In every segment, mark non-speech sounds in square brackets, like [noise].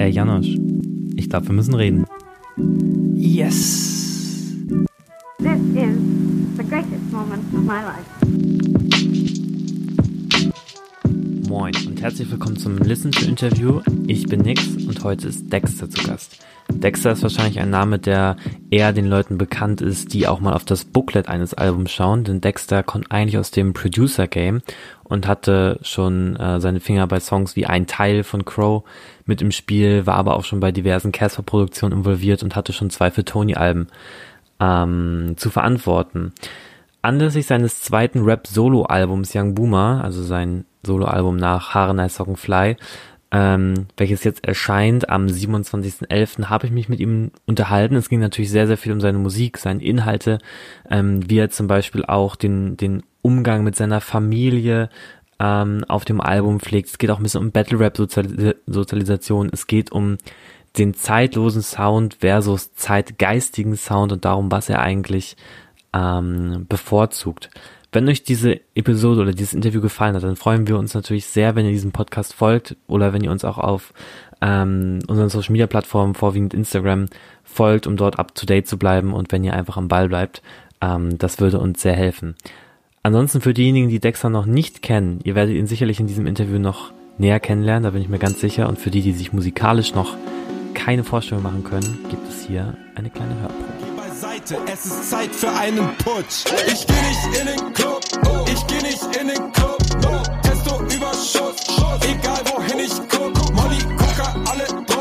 Ey, Janosch, ich glaube, wir müssen reden. Yes. This is the greatest moment of my life. Moin und herzlich willkommen zum Listen to Interview. Ich bin Nix und heute ist Dexter zu Gast. Dexter ist wahrscheinlich ein Name, der eher den Leuten bekannt ist, die auch mal auf das Booklet eines Albums schauen, denn Dexter kommt eigentlich aus dem Producer Game und hatte schon äh, seine Finger bei Songs wie Ein Teil von Crow mit im Spiel, war aber auch schon bei diversen Casper-Produktionen involviert und hatte schon zwei für Tony-Alben ähm, zu verantworten. Anlässlich seines zweiten Rap-Solo-Albums Young Boomer, also sein Solo-Album nach Haare Nice Socken Fly, ähm, welches jetzt erscheint am 27.11., habe ich mich mit ihm unterhalten. Es ging natürlich sehr, sehr viel um seine Musik, seine Inhalte, ähm, wie er zum Beispiel auch den, den Umgang mit seiner Familie ähm, auf dem Album pflegt. Es geht auch ein bisschen um Battle Rap Sozialisation. Es geht um den zeitlosen Sound versus zeitgeistigen Sound und darum, was er eigentlich ähm, bevorzugt. Wenn euch diese Episode oder dieses Interview gefallen hat, dann freuen wir uns natürlich sehr, wenn ihr diesem Podcast folgt oder wenn ihr uns auch auf ähm, unseren Social Media Plattformen, vorwiegend Instagram, folgt, um dort up to date zu bleiben und wenn ihr einfach am Ball bleibt. Ähm, das würde uns sehr helfen. Ansonsten für diejenigen, die Dexter noch nicht kennen, ihr werdet ihn sicherlich in diesem Interview noch näher kennenlernen, da bin ich mir ganz sicher. Und für die, die sich musikalisch noch keine Vorstellung machen können, gibt es hier eine kleine Hörprobe. Seite, es ist Zeit für einen Putsch. Ich geh nicht in den Club, ich geh nicht in den Club. Testo Überschuss, egal wohin ich guck. Molly, Coca, alle drauf.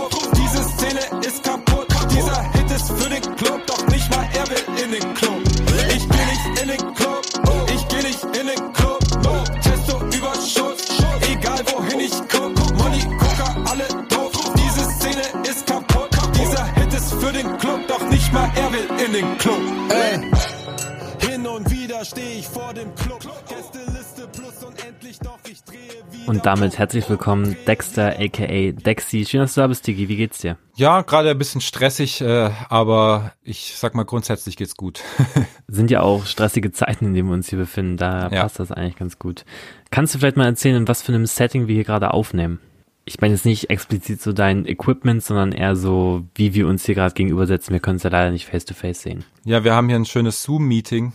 Den Club. Ey. Hin und wieder stehe ich vor dem Club. Gästeliste plus und endlich doch ich drehe wieder. Und damit herzlich willkommen Dexter aka Dexy. Schön, dass du da bist, Digi. Wie geht's dir? Ja, gerade ein bisschen stressig, äh, aber ich sag mal grundsätzlich geht's gut. [laughs] Sind ja auch stressige Zeiten, in denen wir uns hier befinden. Da Ja. passt das eigentlich ganz gut. Kannst du vielleicht mal erzählen, in was für einem Setting wir hier gerade aufnehmen? Ich meine jetzt nicht explizit so dein Equipment, sondern eher so, wie wir uns hier gerade gegenübersetzen. Wir können es ja leider nicht face to face sehen. ja, wir haben hier ein schönes Zoom-Meeting.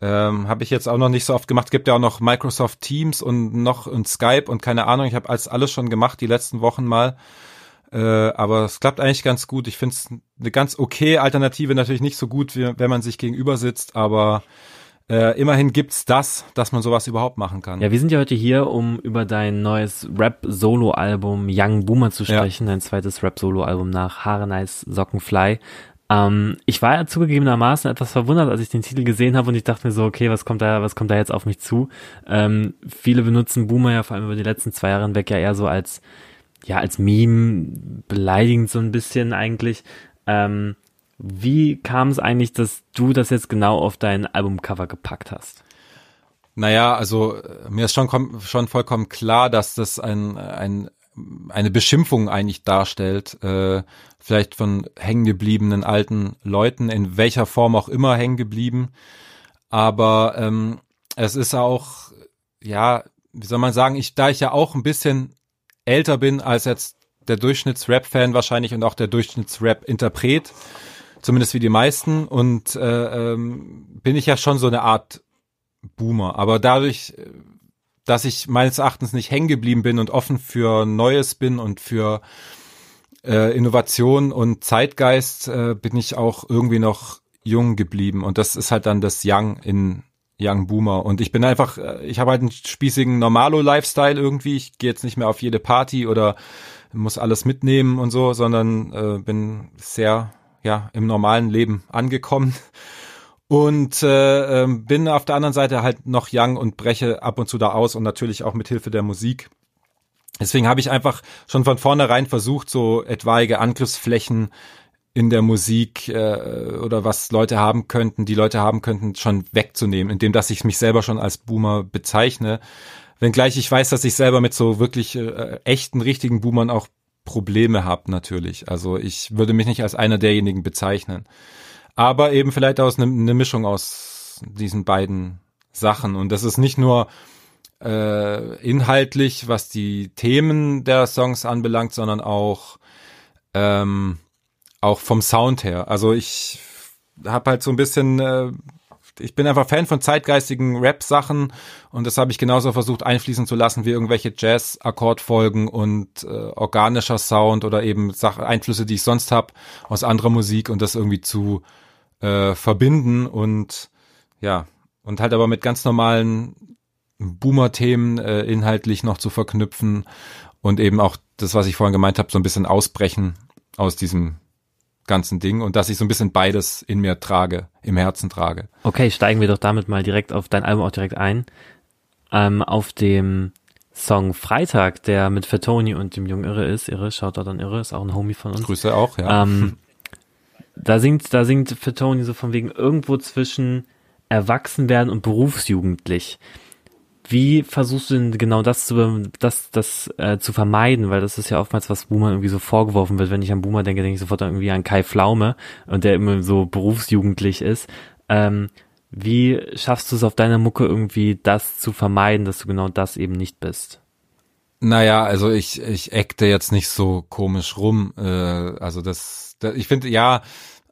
Ähm, habe ich jetzt auch noch nicht so oft gemacht. Gibt ja auch noch Microsoft Teams und noch und Skype und keine Ahnung. Ich habe als alles schon gemacht die letzten Wochen mal. Äh, aber es klappt eigentlich ganz gut. Ich finde es eine ganz okay Alternative. Natürlich nicht so gut, wie, wenn man sich gegenüber sitzt, aber äh, immerhin gibt's das, dass man sowas überhaupt machen kann. Ja, wir sind ja heute hier, um über dein neues Rap-Solo-Album Young Boomer zu Ja. sprechen, dein zweites Rap-Solo-Album nach Haare Nice Sockenfly. Ähm, ich war ja zugegebenermaßen etwas verwundert, als ich den Titel gesehen habe und ich dachte mir so, okay, was kommt da, was kommt da jetzt auf mich zu? Ähm, viele benutzen Boomer ja vor allem über die letzten zwei Jahre hinweg ja eher so als, ja, als Meme, beleidigend so ein bisschen eigentlich. Ähm, wie kam es eigentlich, dass du das jetzt genau auf dein Albumcover gepackt hast? Naja, also äh, mir ist schon, schon vollkommen klar, dass das ein, ein, eine Beschimpfung eigentlich darstellt, äh, vielleicht von hängengebliebenen alten Leuten, in welcher Form auch immer hängen geblieben. Aber ähm, es ist auch, ja, wie soll man sagen, ich, da ich ja auch ein bisschen älter bin als jetzt der Durchschnitts-Rap-Fan wahrscheinlich und auch der Durchschnitts-Rap-Interpret, zumindest wie die meisten, und äh, ähm, bin ich ja schon so eine Art Boomer. Aber dadurch, äh, dass ich meines Erachtens nicht hängen geblieben bin und offen für Neues bin und für äh, Innovation und Zeitgeist, äh, bin ich auch irgendwie noch jung geblieben. Und das ist halt dann das Young in Young Boomer. Und ich bin einfach, äh, ich habe halt einen spießigen Normalo-Lifestyle irgendwie. Ich gehe jetzt nicht mehr auf jede Party oder muss alles mitnehmen und so, sondern äh, bin sehr ja im normalen Leben angekommen und äh, ähm, bin auf der anderen Seite halt noch young und breche ab und zu da aus und natürlich auch mit Hilfe der Musik. Deswegen habe ich einfach schon von vornherein versucht, so etwaige Angriffsflächen in der Musik äh, oder was Leute haben könnten, die Leute haben könnten, schon wegzunehmen, indem dass ich mich selber schon als Boomer bezeichne. Wenngleich ich weiß, dass ich selber mit so wirklich äh, echten, richtigen Boomern auch Probleme habe natürlich. Also ich würde mich nicht als einer derjenigen bezeichnen. Aber eben vielleicht aus eine ne Mischung aus diesen beiden Sachen. Und das ist nicht nur äh, inhaltlich, was die Themen der Songs anbelangt, sondern auch ähm, auch vom Sound her. Also ich habe halt so ein bisschen äh, ich bin einfach Fan von zeitgeistigen Rap-Sachen und das habe ich genauso versucht einfließen zu lassen wie irgendwelche Jazz-Akkordfolgen und äh, organischer Sound oder eben Sach Einflüsse, die ich sonst habe aus anderer Musik und das irgendwie zu äh, verbinden und ja, und halt aber mit ganz normalen Boomer-Themen äh, inhaltlich noch zu verknüpfen und eben auch das, was ich vorhin gemeint habe, so ein bisschen ausbrechen aus diesem ganzen Ding und dass ich so ein bisschen beides in mir trage, im Herzen trage. Okay, steigen wir doch damit mal direkt auf dein Album auch direkt ein. Ähm, auf dem Song Freitag, der mit Fatoni und dem Jungen Irre ist, Irre, schaut da dann Irre, ist auch ein Homie von uns. Grüße auch, ja. Ähm, [laughs] da singt, da singt Fatoni so von wegen irgendwo zwischen Erwachsenwerden und berufsjugendlich. Wie versuchst du denn genau das zu, das, das äh, zu vermeiden? Weil das ist ja oftmals, was Boomer irgendwie so vorgeworfen wird. Wenn ich an Boomer denke, denke ich sofort irgendwie an Kai Pflaume und der immer so berufsjugendlich ist. Ähm, wie schaffst du es auf deiner Mucke irgendwie, das zu vermeiden, dass du genau das eben nicht bist? Naja, also ich, ich eckte jetzt nicht so komisch rum. Äh, also das, das ich finde, ja,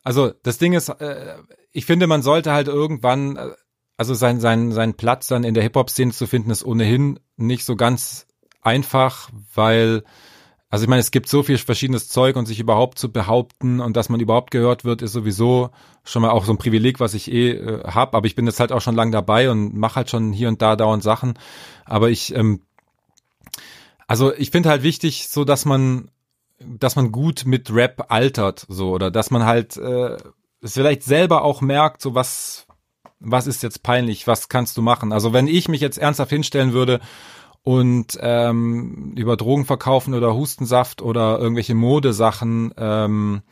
also das Ding ist, äh, ich finde, man sollte halt irgendwann, äh, also sein, sein, sein Platz dann in der Hip-Hop-Szene zu finden, ist ohnehin nicht so ganz einfach, weil, also ich meine, es gibt so viel verschiedenes Zeug und sich überhaupt zu behaupten und dass man überhaupt gehört wird, ist sowieso schon mal auch so ein Privileg, was ich eh äh, habe. Aber ich bin jetzt halt auch schon lang dabei und mache halt schon hier und da dauernd Sachen. Aber ich, ähm, also ich finde halt wichtig, so dass man, dass man gut mit Rap altert, so oder dass man halt äh, es vielleicht selber auch merkt, so was was ist jetzt peinlich, was kannst du machen? Also wenn ich mich jetzt ernsthaft hinstellen würde und ähm, über Drogen verkaufen oder Hustensaft oder irgendwelche Modesachen ähm,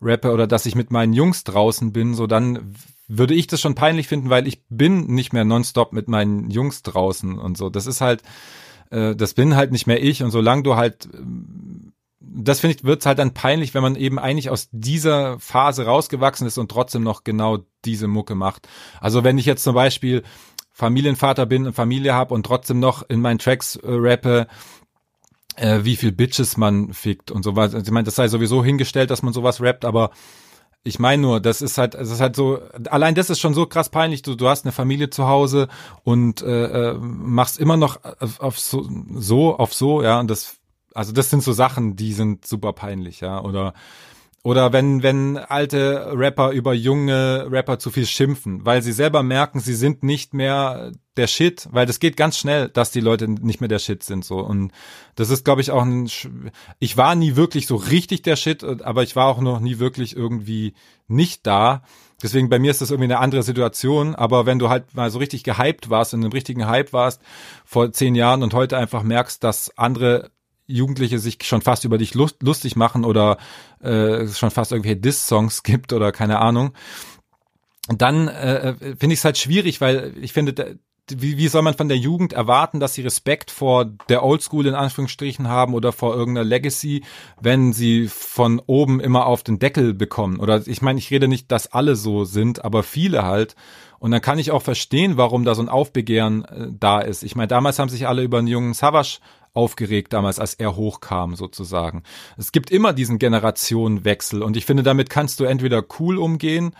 rappe oder dass ich mit meinen Jungs draußen bin, so dann würde ich das schon peinlich finden, weil ich bin nicht mehr nonstop mit meinen Jungs draußen und so. Das ist halt, äh, das bin halt nicht mehr ich und solange du halt das finde ich, wird's halt dann peinlich, wenn man eben eigentlich aus dieser Phase rausgewachsen ist und trotzdem noch genau diese Mucke macht. Also wenn ich jetzt zum Beispiel Familienvater bin und Familie habe und trotzdem noch in meinen Tracks äh, rappe, äh, wie viel Bitches man fickt und so was. Also ich meine, das sei sowieso hingestellt, dass man sowas rappt, aber ich meine nur, das ist halt, das ist halt so, allein das ist schon so krass peinlich. Du, du hast eine Familie zu Hause und äh, äh machst immer noch auf so, so, auf so, ja, und das also das sind so Sachen, die sind super peinlich, ja. Oder oder wenn, wenn alte Rapper über junge Rapper zu viel schimpfen, weil sie selber merken, sie sind nicht mehr der Shit, weil das geht ganz schnell, dass die Leute nicht mehr der Shit sind, so. Und das ist, glaube ich, auch ein, ich war nie wirklich so richtig der Shit, aber ich war auch noch nie wirklich irgendwie nicht da. Deswegen bei mir ist das irgendwie eine andere Situation, aber wenn du halt mal so richtig gehypt warst, in einem richtigen Hype warst vor zehn Jahren und heute einfach merkst, dass andere Jugendliche sich schon fast über dich lust, lustig machen oder äh, schon fast irgendwelche Diss-Songs [laughs] gibt oder keine Ahnung, dann äh, finde ich es halt schwierig, weil ich finde, wie, wie soll man von der Jugend erwarten, dass sie Respekt vor der Oldschool in Anführungsstrichen haben oder vor irgendeiner Legacy, wenn sie von oben immer auf den Deckel bekommen? Oder ich meine, ich rede nicht, dass alle so sind, aber viele halt. Und dann kann ich auch verstehen, warum da so ein Aufbegehren äh, da ist. Ich meine, damals haben sich alle über einen jungen Savage aufgeregt damals, als er hochkam sozusagen. Es gibt immer diesen Generationenwechsel und ich finde, damit kannst du entweder cool umgehen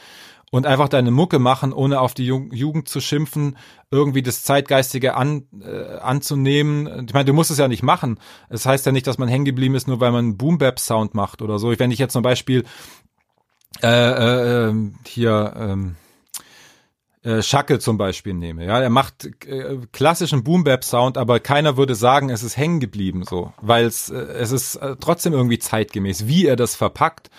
und einfach deine Mucke machen, ohne auf die Jugend zu schimpfen, irgendwie das Zeitgeistige an, äh, anzunehmen. Ich meine, du musst es ja nicht machen. Es das heißt ja nicht, dass man hängen geblieben ist, nur weil man Boom-Bap-Sound macht oder so. Wenn ich jetzt zum Beispiel äh, äh, ähm, hier ähm, äh, Schacke zum Beispiel nehme. Ja, er macht äh, klassischen Boom Bap Sound, aber keiner würde sagen, es ist hängen geblieben so, weil es äh, es ist äh, trotzdem irgendwie zeitgemäß, wie er das verpackt.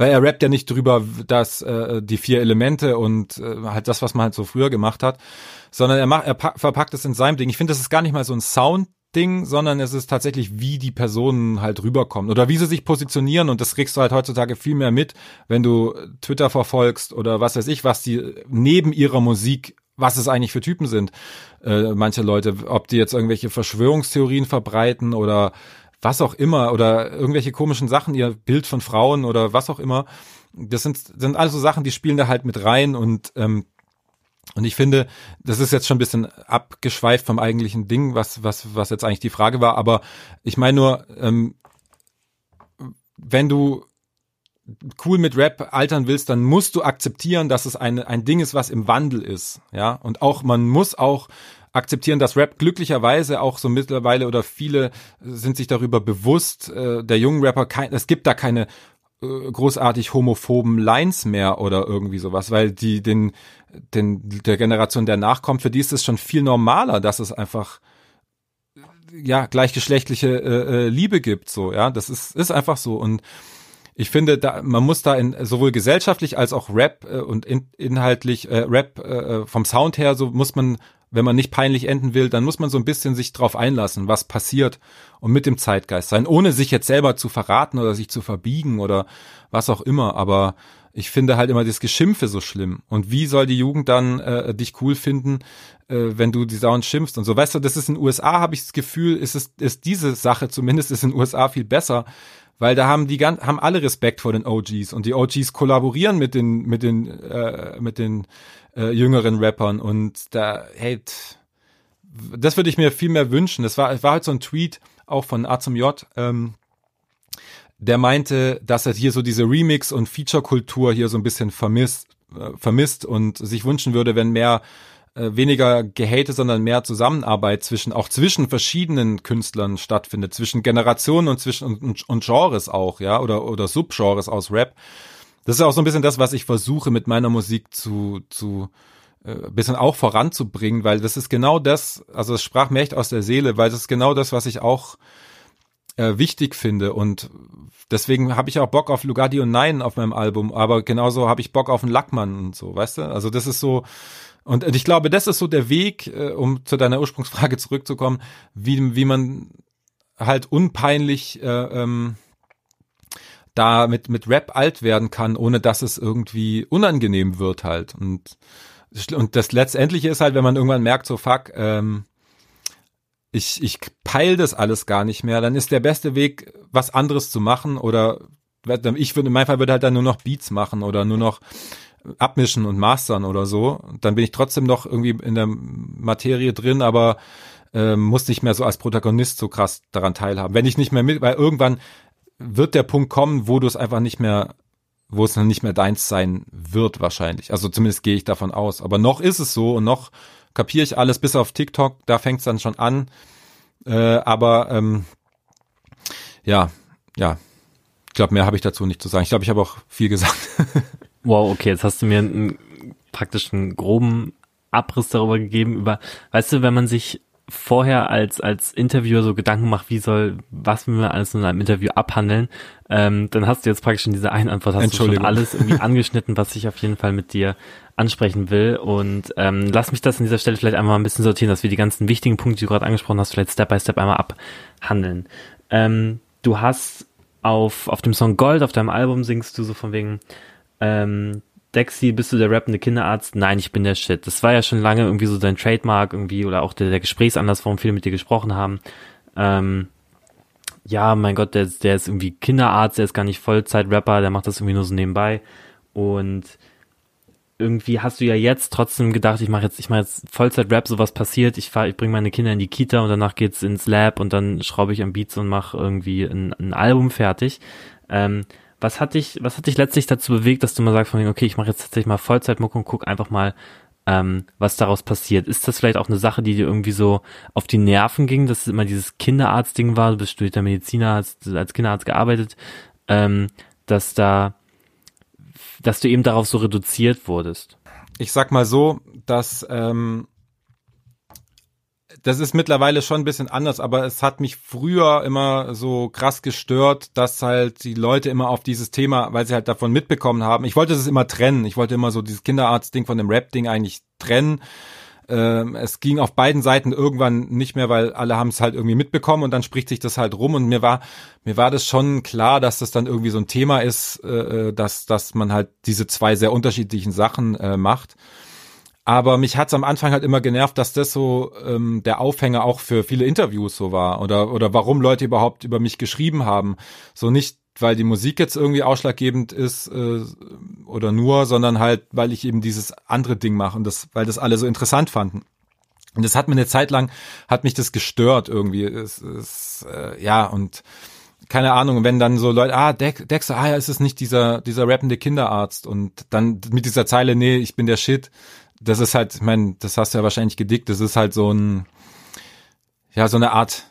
Weil er rappt ja nicht drüber, dass äh, die vier Elemente und äh, halt das, was man halt so früher gemacht hat, sondern er macht, er verpackt es in seinem Ding. Ich finde, das ist gar nicht mal so ein Sound Ding, sondern es ist tatsächlich, wie die Personen halt rüberkommen oder wie sie sich positionieren und das kriegst du halt heutzutage viel mehr mit, wenn du Twitter verfolgst oder was weiß ich, was die neben ihrer Musik, was es eigentlich für Typen sind. Äh, manche Leute, ob die jetzt irgendwelche Verschwörungstheorien verbreiten oder was auch immer oder irgendwelche komischen Sachen, ihr Bild von Frauen oder was auch immer. Das sind, sind also Sachen, die spielen da halt mit rein und ähm, Und ich finde, das ist jetzt schon ein bisschen abgeschweift vom eigentlichen Ding, was, was, was jetzt eigentlich die Frage war. Aber ich meine nur, ähm, wenn du cool mit Rap altern willst, dann musst du akzeptieren, dass es eine, ein Ding ist, was im Wandel ist. Ja, und auch, man muss auch akzeptieren, dass Rap glücklicherweise auch so mittlerweile oder viele sind sich darüber bewusst, äh, der jungen Rapper, kein, es gibt da keine großartig homophoben Lines mehr oder irgendwie sowas, weil die den, den der Generation, der nachkommt, für die ist es schon viel normaler, dass es einfach ja gleichgeschlechtliche äh, äh, Liebe gibt, so ja, das ist ist einfach so. Und ich finde, da, man muss da in, sowohl gesellschaftlich als auch Rap äh, und in, inhaltlich äh, Rap äh, vom Sound her, so muss man, wenn man nicht peinlich enden will, dann muss man so ein bisschen sich drauf einlassen, was passiert und mit dem Zeitgeist sein, ohne sich jetzt selber zu verraten oder sich zu verbiegen oder was auch immer. Aber ich finde halt immer das Geschimpfe so schlimm. Und wie soll die Jugend dann äh, dich cool finden, äh, wenn du die Sound schimpfst und so? Weißt du, das ist in den USA, habe ich das Gefühl, ist es ist diese Sache zumindest ist in den USA viel besser, weil da haben die ganz, haben alle Respekt vor den OGs und die OGs kollaborieren mit den mit den äh, mit den äh, jüngeren Rappern und da hey das würde ich mir viel mehr wünschen. Das war war halt so ein Tweet auch von A zum J. Ähm, der meinte, dass er hier so diese Remix- und Feature-Kultur hier so ein bisschen vermisst, äh, vermisst und sich wünschen würde, wenn mehr äh, weniger Gehate, sondern mehr Zusammenarbeit zwischen, auch zwischen verschiedenen Künstlern stattfindet, zwischen Generationen und zwischen und, und Genres auch, ja, oder, oder Subgenres aus Rap. Das ist auch so ein bisschen das, was ich versuche mit meiner Musik zu, zu, äh, bisschen auch voranzubringen, weil das ist genau das, also es sprach mir echt aus der Seele, weil das ist genau das, was ich auch äh, wichtig finde und deswegen habe ich auch Bock auf Lugardi und Nein auf meinem Album, aber genauso habe ich Bock auf einen Lackmann und so, weißt du? Also das ist so, und ich glaube, das ist so der Weg, äh, um zu deiner Ursprungsfrage zurückzukommen, wie, wie man halt unpeinlich äh, ähm, da mit, mit Rap alt werden kann, ohne dass es irgendwie unangenehm wird halt. Und, und das Letztendliche ist halt, wenn man irgendwann merkt, so fuck, ähm, ich, ich peil das alles gar nicht mehr, dann ist der beste Weg, was anderes zu machen oder ich würde, in meinem Fall würde halt dann nur noch Beats machen oder nur noch abmischen und mastern oder so. Dann bin ich trotzdem noch irgendwie in der Materie drin, aber äh, muss nicht mehr so als Protagonist so krass daran teilhaben. Wenn ich nicht mehr mit, weil irgendwann wird der Punkt kommen, wo du es einfach nicht mehr, wo es dann nicht mehr deins sein wird wahrscheinlich. Also zumindest gehe ich davon aus. Aber noch ist es so und noch kapiere ich alles bis auf TikTok, da fängt es dann schon an. Äh, aber ähm, ja, ja, ich glaube, mehr habe ich dazu nicht zu sagen. Ich glaube, ich habe auch viel gesagt. [laughs] Wow, okay, jetzt hast du mir einen, praktisch einen groben Abriss darüber gegeben, über, weißt du, wenn man sich vorher als als Interviewer so Gedanken macht, wie soll, was will man alles in einem Interview abhandeln, ähm, dann hast du jetzt praktisch in dieser einen Antwort hast du schon alles irgendwie angeschnitten, was ich auf jeden Fall mit dir ansprechen will. Und ähm, lass mich das an dieser Stelle vielleicht einmal ein bisschen sortieren, dass wir die ganzen wichtigen Punkte, die du gerade angesprochen hast, vielleicht Step by Step einmal abhandeln. Ähm, du hast auf auf dem Song Gold auf deinem Album singst du so von wegen ähm, Dexy, bist du der rappende Kinderarzt? Nein, ich bin der Shit. Das war ja schon lange irgendwie so dein Trademark irgendwie oder auch der, der Gesprächsanlass, warum viele mit dir gesprochen haben. Ähm, ja, mein Gott, der, der ist irgendwie Kinderarzt, der ist gar nicht Vollzeit-Rapper, der macht das irgendwie nur so nebenbei. Und irgendwie hast du ja jetzt trotzdem gedacht, ich mache jetzt, ich mache jetzt Vollzeit-Rap, sowas passiert, ich fahr, ich bringe meine Kinder in die Kita und danach geht's ins Lab und dann schraube ich am Beats und mache irgendwie ein, ein Album fertig. Ähm, was hat dich, was hat dich letztlich dazu bewegt, dass du mal sagst, von okay, ich mache jetzt tatsächlich mal Vollzeitmuck und guck einfach mal, ähm, was daraus passiert? Ist das vielleicht auch eine Sache, die dir irgendwie so auf die Nerven ging, dass es immer dieses Kinderarzt-Ding war, du bist studierter Mediziner, hast als Kinderarzt gearbeitet, ähm, dass da, dass du eben darauf so reduziert wurdest? Ich sag mal so, dass ähm, das ist mittlerweile schon ein bisschen anders, aber es hat mich früher immer so krass gestört, dass halt die Leute immer auf dieses Thema, weil sie halt davon mitbekommen haben. Ich wollte es immer trennen. Ich wollte immer so dieses Kinderarzt-Ding von dem Rap-Ding eigentlich trennen. Ähm, es ging auf beiden Seiten irgendwann nicht mehr, weil alle haben es halt irgendwie mitbekommen und dann spricht sich das halt rum und mir war mir war das schon klar, dass das dann irgendwie so ein Thema ist, äh, äh dass dass man halt diese zwei sehr unterschiedlichen Sachen äh, macht. Aber mich hat's am Anfang halt immer genervt, dass das so ähm, der Aufhänger auch für viele Interviews so war oder oder warum Leute überhaupt über mich geschrieben haben. So nicht weil die Musik jetzt irgendwie ausschlaggebend ist äh, oder nur, sondern halt, weil ich eben dieses andere Ding mache und das, weil das alle so interessant fanden. Und das hat mir eine Zeit lang, hat mich das gestört irgendwie. Es, es, äh, ja, und keine Ahnung, wenn dann so Leute, ah, Dex, Dexter, ah ja, ist es nicht dieser, dieser rappende Kinderarzt und dann mit dieser Zeile, nee, ich bin der Shit, das ist halt, ich meine, das hast du ja wahrscheinlich gedickt, das ist halt so ein, ja, so eine Art,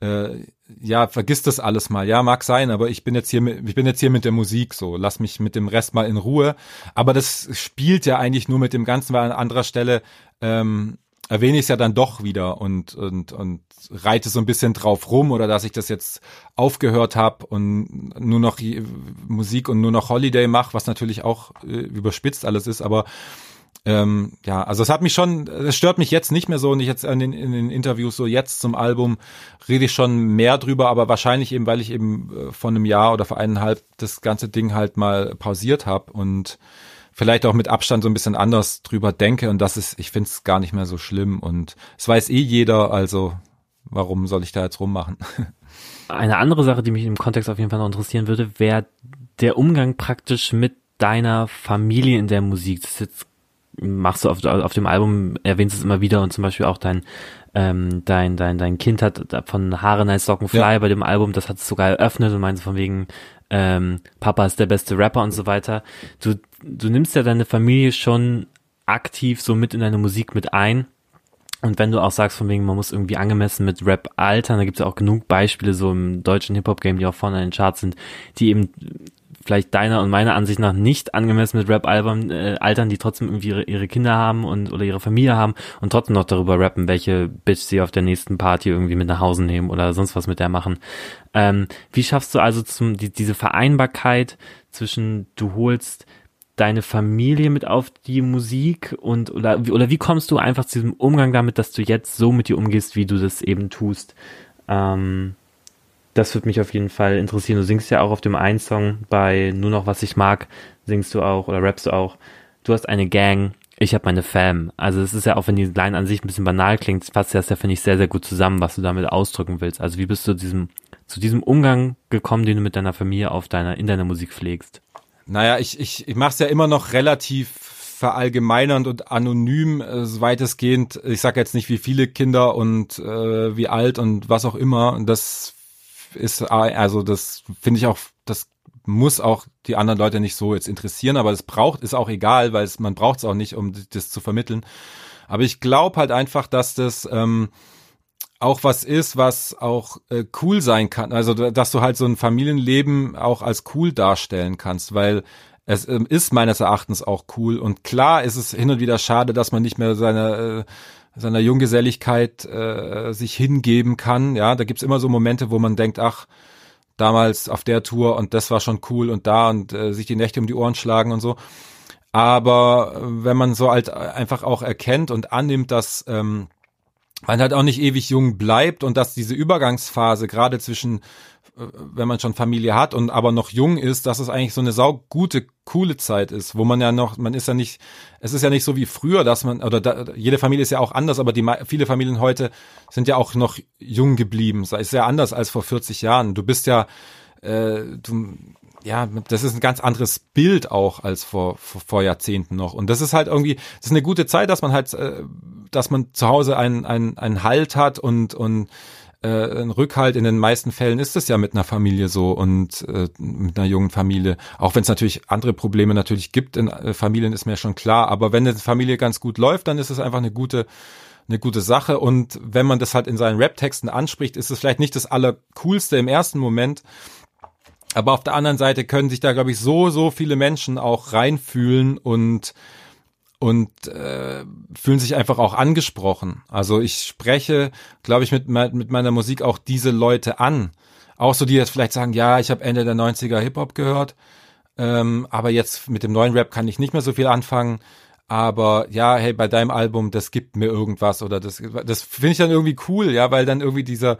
äh, ja, vergiss das alles mal. Ja, mag sein, aber ich bin jetzt hier mit, ich bin jetzt hier mit der Musik so. Lass mich mit dem Rest mal in Ruhe. Aber das spielt ja eigentlich nur mit dem Ganzen, weil an anderer Stelle ähm, erwähne ich es ja dann doch wieder und, und, und reite so ein bisschen drauf rum oder dass ich das jetzt aufgehört habe und nur noch Musik und nur noch Holiday mache, was natürlich auch äh, überspitzt alles ist, aber ähm, ja, also es hat mich schon, es stört mich jetzt nicht mehr so und ich jetzt in den, in den Interviews so jetzt zum Album rede ich schon mehr drüber, aber wahrscheinlich eben, weil ich eben äh, vor einem Jahr oder vor eineinhalb das ganze Ding halt mal pausiert habe und vielleicht auch mit Abstand so ein bisschen anders drüber denke und das ist, ich finde es gar nicht mehr so schlimm und es weiß eh jeder, also warum soll ich da jetzt rummachen? [laughs] Eine andere Sache, die mich im Kontext auf jeden Fall noch interessieren würde, wäre der Umgang praktisch mit deiner Familie in der Musik. Das ist jetzt machst du auf, auf dem Album, erwähnst es immer wieder und zum Beispiel auch dein, ähm, dein, dein, dein Kind hat von Haare Nice Socken Fly ja. bei dem Album, das hat es sogar eröffnet und meinst von wegen, ähm, Papa ist der beste Rapper und so weiter. Du, du nimmst ja deine Familie schon aktiv so mit in deine Musik mit ein. Und wenn du auch sagst, von wegen, man muss irgendwie angemessen mit Rap altern, da gibt es ja auch genug Beispiele so im deutschen Hip-Hop-Game, die auch vorne in den Charts sind, die eben vielleicht deiner und meiner Ansicht nach nicht angemessen mit Rap-Albern äh, altern, die trotzdem irgendwie ihre, ihre Kinder haben und oder ihre Familie haben und trotzdem noch darüber rappen, welche Bitch sie auf der nächsten Party irgendwie mit nach Hause nehmen oder sonst was mit der machen. Ähm, wie schaffst du also zum, die, diese Vereinbarkeit zwischen du holst deine Familie mit auf die Musik und oder oder wie kommst du einfach zu diesem Umgang damit, dass du jetzt so mit dir umgehst, wie du das eben tust? Ähm, das würde mich auf jeden Fall interessieren. Du singst ja auch auf dem einen Song bei Nur noch was ich mag, singst du auch oder rappst du auch. Du hast eine Gang, ich habe meine Fam. Also es ist ja auch, wenn die Line an sich ein bisschen banal klingt, fasst das ja, finde ich, sehr, sehr gut zusammen, was du damit ausdrücken willst. Also wie bist du diesem, zu diesem Umgang gekommen, den du mit deiner Familie auf deiner, in deiner Musik pflegst? Naja, ich, ich, ich mache es ja immer noch relativ verallgemeinernd und anonym, äh, weitestgehend. Ich sage jetzt nicht, wie viele Kinder und äh, wie alt und was auch immer. Das ist, also das finde ich auch, das muss auch die anderen Leute nicht so jetzt interessieren, aber es braucht, ist auch egal, weil es, man braucht es auch nicht, um das zu vermitteln. Aber ich glaube halt einfach, dass das ähm, auch was ist, was auch äh, cool sein kann. Also, dass du halt so ein Familienleben auch als cool darstellen kannst, weil es ähm, ist meines Erachtens auch cool. Und klar ist es hin und wieder schade, dass man nicht mehr seine äh, seiner Junggeselligkeit äh, sich hingeben kann. Ja, da gibt's immer so Momente, wo man denkt, ach, damals auf der Tour und das war schon cool und da und äh, sich die Nächte um die Ohren schlagen und so. Aber äh, wenn man so halt einfach auch erkennt und annimmt, dass ähm, man halt auch nicht ewig jung bleibt und dass diese Übergangsphase gerade zwischen wenn man schon Familie hat und aber noch jung ist, dass es eigentlich so eine saugute, coole Zeit ist, wo man ja noch, man ist ja nicht, es ist ja nicht so wie früher, dass man, oder da, jede Familie ist ja auch anders, aber die viele Familien heute sind ja auch noch jung geblieben. Es ist ja anders als vor 40 Jahren. Du bist ja, äh, du, ja, das ist ein ganz anderes Bild auch als vor, vor, vor Jahrzehnten noch. Und das ist halt irgendwie, das ist eine gute Zeit, dass man halt, äh, dass man zu Hause einen, einen, einen Halt hat und, und äh, ein Rückhalt. In den meisten Fällen ist es ja mit einer Familie so und äh, mit einer jungen Familie. Auch wenn es natürlich andere Probleme natürlich gibt in äh, Familien, ist mir schon klar. Aber wenn eine Familie ganz gut läuft, dann ist es einfach eine gute eine gute Sache und wenn man das halt in seinen Rap-Texten anspricht, ist es vielleicht nicht das allercoolste im ersten Moment, aber auf der anderen Seite können sich da, glaube ich, so, so viele Menschen auch reinfühlen und und äh, fühlen sich einfach auch angesprochen. Also ich spreche, glaube ich, mit, mit meiner Musik auch diese Leute an. Auch so, die jetzt vielleicht sagen, ja, ich habe Ende der 90er Hip-Hop gehört, ähm, aber jetzt mit dem neuen Rap kann ich nicht mehr so viel anfangen. Aber ja, hey, bei deinem Album, das gibt mir irgendwas oder das, das finde ich dann irgendwie cool, ja, weil dann irgendwie dieser,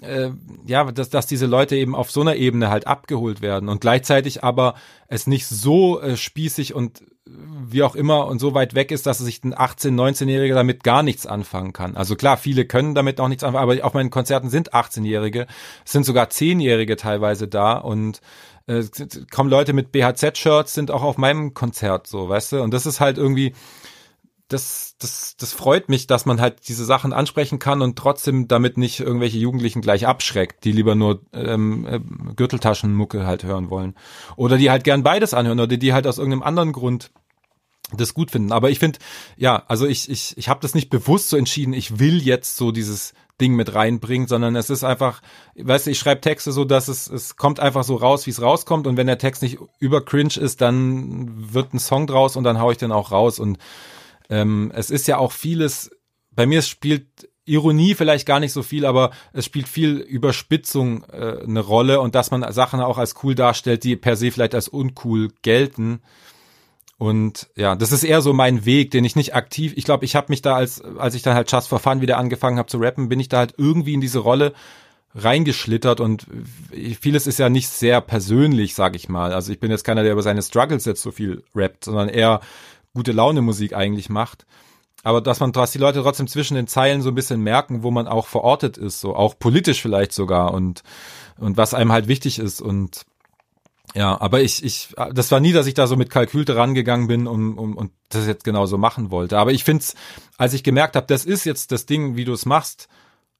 äh, ja, dass, dass diese Leute eben auf so einer Ebene halt abgeholt werden und gleichzeitig aber es nicht so äh, spießig und wie auch immer und so weit weg ist, dass sich ein 18-, 19-Jähriger damit gar nichts anfangen kann. Also klar, viele können damit auch nichts anfangen, aber auf meinen Konzerten sind 18-Jährige, es sind sogar 10-Jährige teilweise da und äh, kommen Leute mit BHZ-Shirts, sind auch auf meinem Konzert so, weißt du? Und das ist halt irgendwie, das, das, das freut mich, dass man halt diese Sachen ansprechen kann und trotzdem damit nicht irgendwelche Jugendlichen gleich abschreckt, die lieber nur ähm, äh, Gürteltaschenmucke halt hören wollen. Oder die halt gern beides anhören oder die halt aus irgendeinem anderen Grund das gut finden. Aber ich finde, ja, also ich, ich, ich habe das nicht bewusst so entschieden, ich will jetzt so dieses Ding mit reinbringen, sondern es ist einfach, weißt du, ich schreibe Texte so, dass es, es kommt einfach so raus, wie es rauskommt und wenn der Text nicht über cringe ist, dann wird ein Song draus und dann hau ich den auch raus und ähm, es ist ja auch vieles, bei mir spielt Ironie vielleicht gar nicht so viel, aber es spielt viel Überspitzung äh, eine Rolle und dass man Sachen auch als cool darstellt, die per se vielleicht als uncool gelten. Und ja, das ist eher so mein Weg, den ich nicht aktiv, ich glaube, ich habe mich da als, als ich dann halt Just for Fun wieder angefangen habe zu rappen, bin ich da halt irgendwie in diese Rolle reingeschlittert und vieles ist ja nicht sehr persönlich, sag ich mal. Also ich bin jetzt keiner, der über seine Struggles jetzt so viel rappt, sondern eher gute Laune Musik eigentlich macht. Aber dass man, dass die Leute trotzdem zwischen den Zeilen so ein bisschen merken, wo man auch verortet ist, so auch politisch vielleicht sogar und, und was einem halt wichtig ist und ja, aber ich, ich, das war nie, dass ich da so mit Kalkül rangegangen bin und, und, und das jetzt genauso machen wollte. Aber ich find's, als ich gemerkt habe, das ist jetzt das Ding, wie du es machst,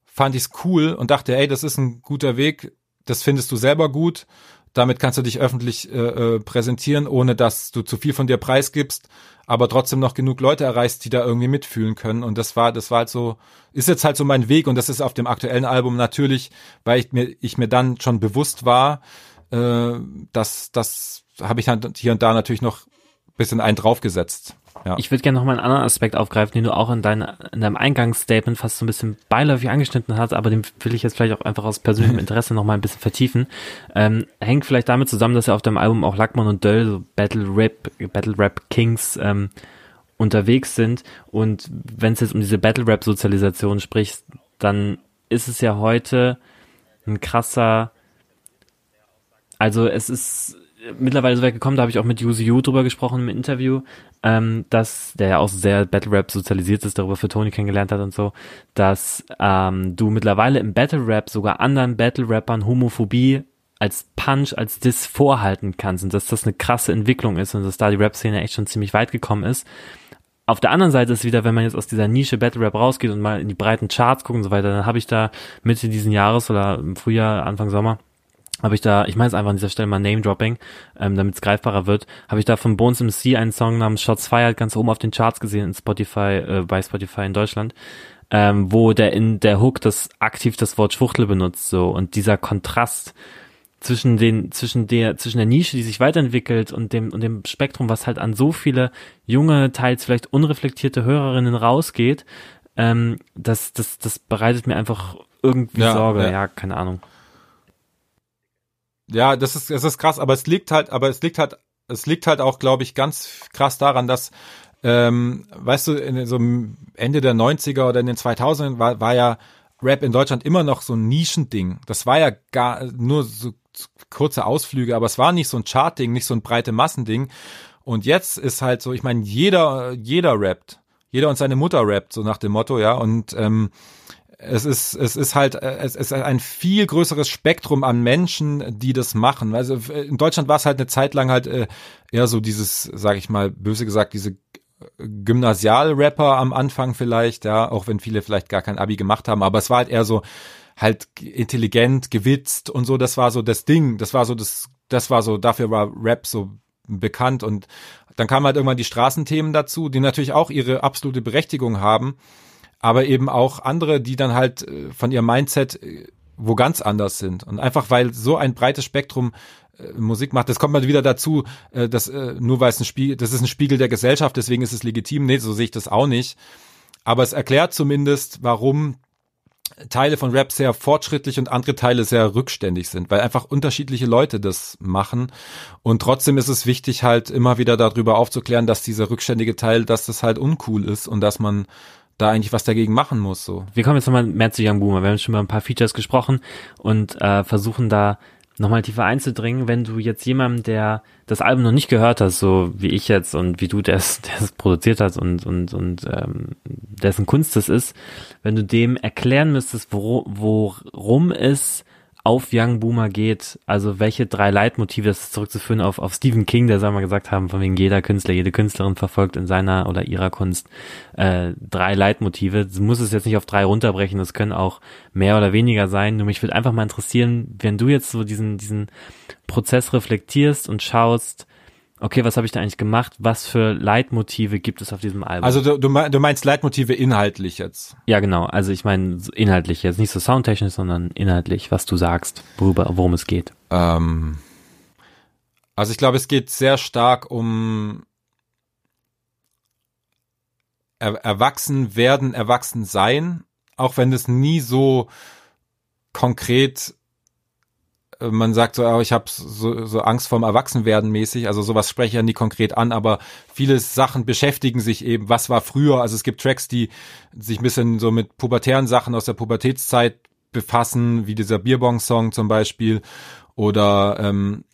fand ich's cool und dachte, ey, das ist ein guter Weg, das findest du selber gut damit kannst du dich öffentlich äh, äh, präsentieren, ohne dass du zu viel von dir preisgibst, aber trotzdem noch genug Leute erreichst, die da irgendwie mitfühlen können. Und das war, das war halt so, ist jetzt halt so mein Weg und das ist auf dem aktuellen Album natürlich, weil ich mir, ich mir dann schon bewusst war, äh, dass das habe ich dann hier und da natürlich noch bisschen einen draufgesetzt. Ja. Ich würde gerne noch mal einen anderen Aspekt aufgreifen, den du auch in, dein, in deinem Eingangsstatement fast so ein bisschen beiläufig angeschnitten hast, aber den will ich jetzt vielleicht auch einfach aus persönlichem [laughs] Interesse noch mal ein bisschen vertiefen. Ähm, hängt vielleicht damit zusammen, dass ja auf deinem Album auch Lackmann und Döll, so Battle Rap, Battle Rap Kings, ähm, unterwegs sind. Und wenn es jetzt um diese Battle Rap Sozialisation spricht, dann ist es ja heute ein krasser, also es ist mittlerweile so weit gekommen, da habe ich auch mit Yuzi Yu drüber gesprochen im Interview, ähm, dass der ja auch sehr Battle Rap sozialisiert ist, darüber für Tony kennengelernt hat und so, dass ähm, du mittlerweile im Battle Rap sogar anderen Battle Rappern Homophobie als Punch, als Diss vorhalten kannst und dass das eine krasse Entwicklung ist und dass da die Rap-Szene echt schon ziemlich weit gekommen ist. Auf der anderen Seite ist wieder, wenn man jetzt aus dieser Nische Battle Rap rausgeht und mal in die breiten Charts guckt und so weiter, dann habe ich da Mitte diesen Jahres oder im Frühjahr, Anfang Sommer, habe ich da, ich meine es einfach an dieser Stelle mal Name-Dropping, ähm, damit es greifbarer wird, habe ich da von Bones MC einen Song namens Shots Fired ganz oben auf den Charts gesehen in Spotify, äh, bei Spotify in Deutschland, ähm, wo der in der Hook das aktiv das Wort Schwuchtel benutzt, so und dieser Kontrast zwischen den zwischen der zwischen der Nische, die sich weiterentwickelt und dem und dem Spektrum, was halt an so viele junge, teils vielleicht unreflektierte Hörerinnen rausgeht, ähm, das das das bereitet mir einfach irgendwie ja, Sorge, ja. ja, keine Ahnung. Ja, das ist, das ist krass, aber es liegt halt, aber es liegt halt, es liegt halt auch, glaube ich, ganz krass daran, dass, ähm, weißt du, in so Ende der 90er oder in den 2000ern war, war ja Rap in Deutschland immer noch so ein Nischending. Das war ja gar nur so kurze Ausflüge, aber es war nicht so ein Chartding, nicht so ein breite Massending. Und jetzt ist halt so, ich meine, jeder, jeder rappt. Jeder und seine Mutter rappt, so nach dem Motto, ja. Und ähm, es ist, es ist halt, äh, es ist ein viel größeres Spektrum an Menschen, die das machen. Also in Deutschland war es halt eine Zeit lang halt äh, eher so dieses, sag ich mal, böse gesagt, diese Gymnasial-Rapper am Anfang vielleicht, ja, auch wenn viele vielleicht gar kein Abi gemacht haben, aber es war halt eher so halt intelligent, gewitzt und so, das war so das Ding, das war so das, das war so, dafür war Rap so bekannt. Und dann kamen halt irgendwann die Straßenthemen dazu, die natürlich auch ihre absolute Berechtigung haben aber eben auch andere, die dann halt äh, von ihrem Mindset äh, wo ganz anders sind. Und einfach weil so ein breites Spektrum äh, Musik macht, das kommt mal wieder dazu, dass nur weil es ein Spiegel, das ist ein Spiegel der Gesellschaft, deswegen ist es legitim. Nee, so sehe ich das auch nicht. Aber es erklärt zumindest, warum Teile von Rap sehr fortschrittlich und andere Teile sehr rückständig sind, weil einfach unterschiedliche Leute das machen. Und trotzdem ist es wichtig, halt immer wieder darüber aufzuklären, dass dieser rückständige Teil, dass das halt uncool ist und dass man da eigentlich was dagegen machen muss. So. Wir kommen jetzt nochmal mehr zu Young Boomer. Wir haben schon mal ein paar Features gesprochen und äh, versuchen da nochmal tiefer einzudringen, wenn du jetzt jemandem, der das Album noch nicht gehört hat, so wie ich jetzt und wie du das, der es produziert hat und, und, und ähm, dessen Kunst das ist, wenn du dem erklären müsstest, wo, worum es auf Young Boomer geht, also welche drei Leitmotive, das ist zurückzuführen auf, auf Stephen King, der soll mal gesagt haben, von wegen jeder Künstler, jede Künstlerin verfolgt in seiner oder ihrer Kunst äh, drei Leitmotive. Du musst es jetzt nicht auf drei runterbrechen, das können auch mehr oder weniger sein. Nur mich würde einfach mal interessieren, wenn du jetzt so diesen, diesen Prozess reflektierst und schaust, okay, was habe ich da eigentlich gemacht? Was für Leitmotive gibt es auf diesem Album? Also du, du meinst Leitmotive inhaltlich jetzt? Ja, genau. Also ich meine inhaltlich jetzt nicht so soundtechnisch, sondern inhaltlich, was du sagst, worüber, worum es geht. Ähm, also ich glaube, es geht sehr stark um er erwachsen werden, erwachsen sein, auch wenn es nie so konkret man sagt so, oh, ich habe so, so Angst vorm Erwachsenwerden mäßig, also sowas spreche ich ja nie konkret an, aber viele Sachen beschäftigen sich eben, was war früher, also es gibt Tracks, die sich ein bisschen so mit pubertären Sachen aus der Pubertätszeit befassen, wie dieser Bierbong-Song zum Beispiel, oder ähm,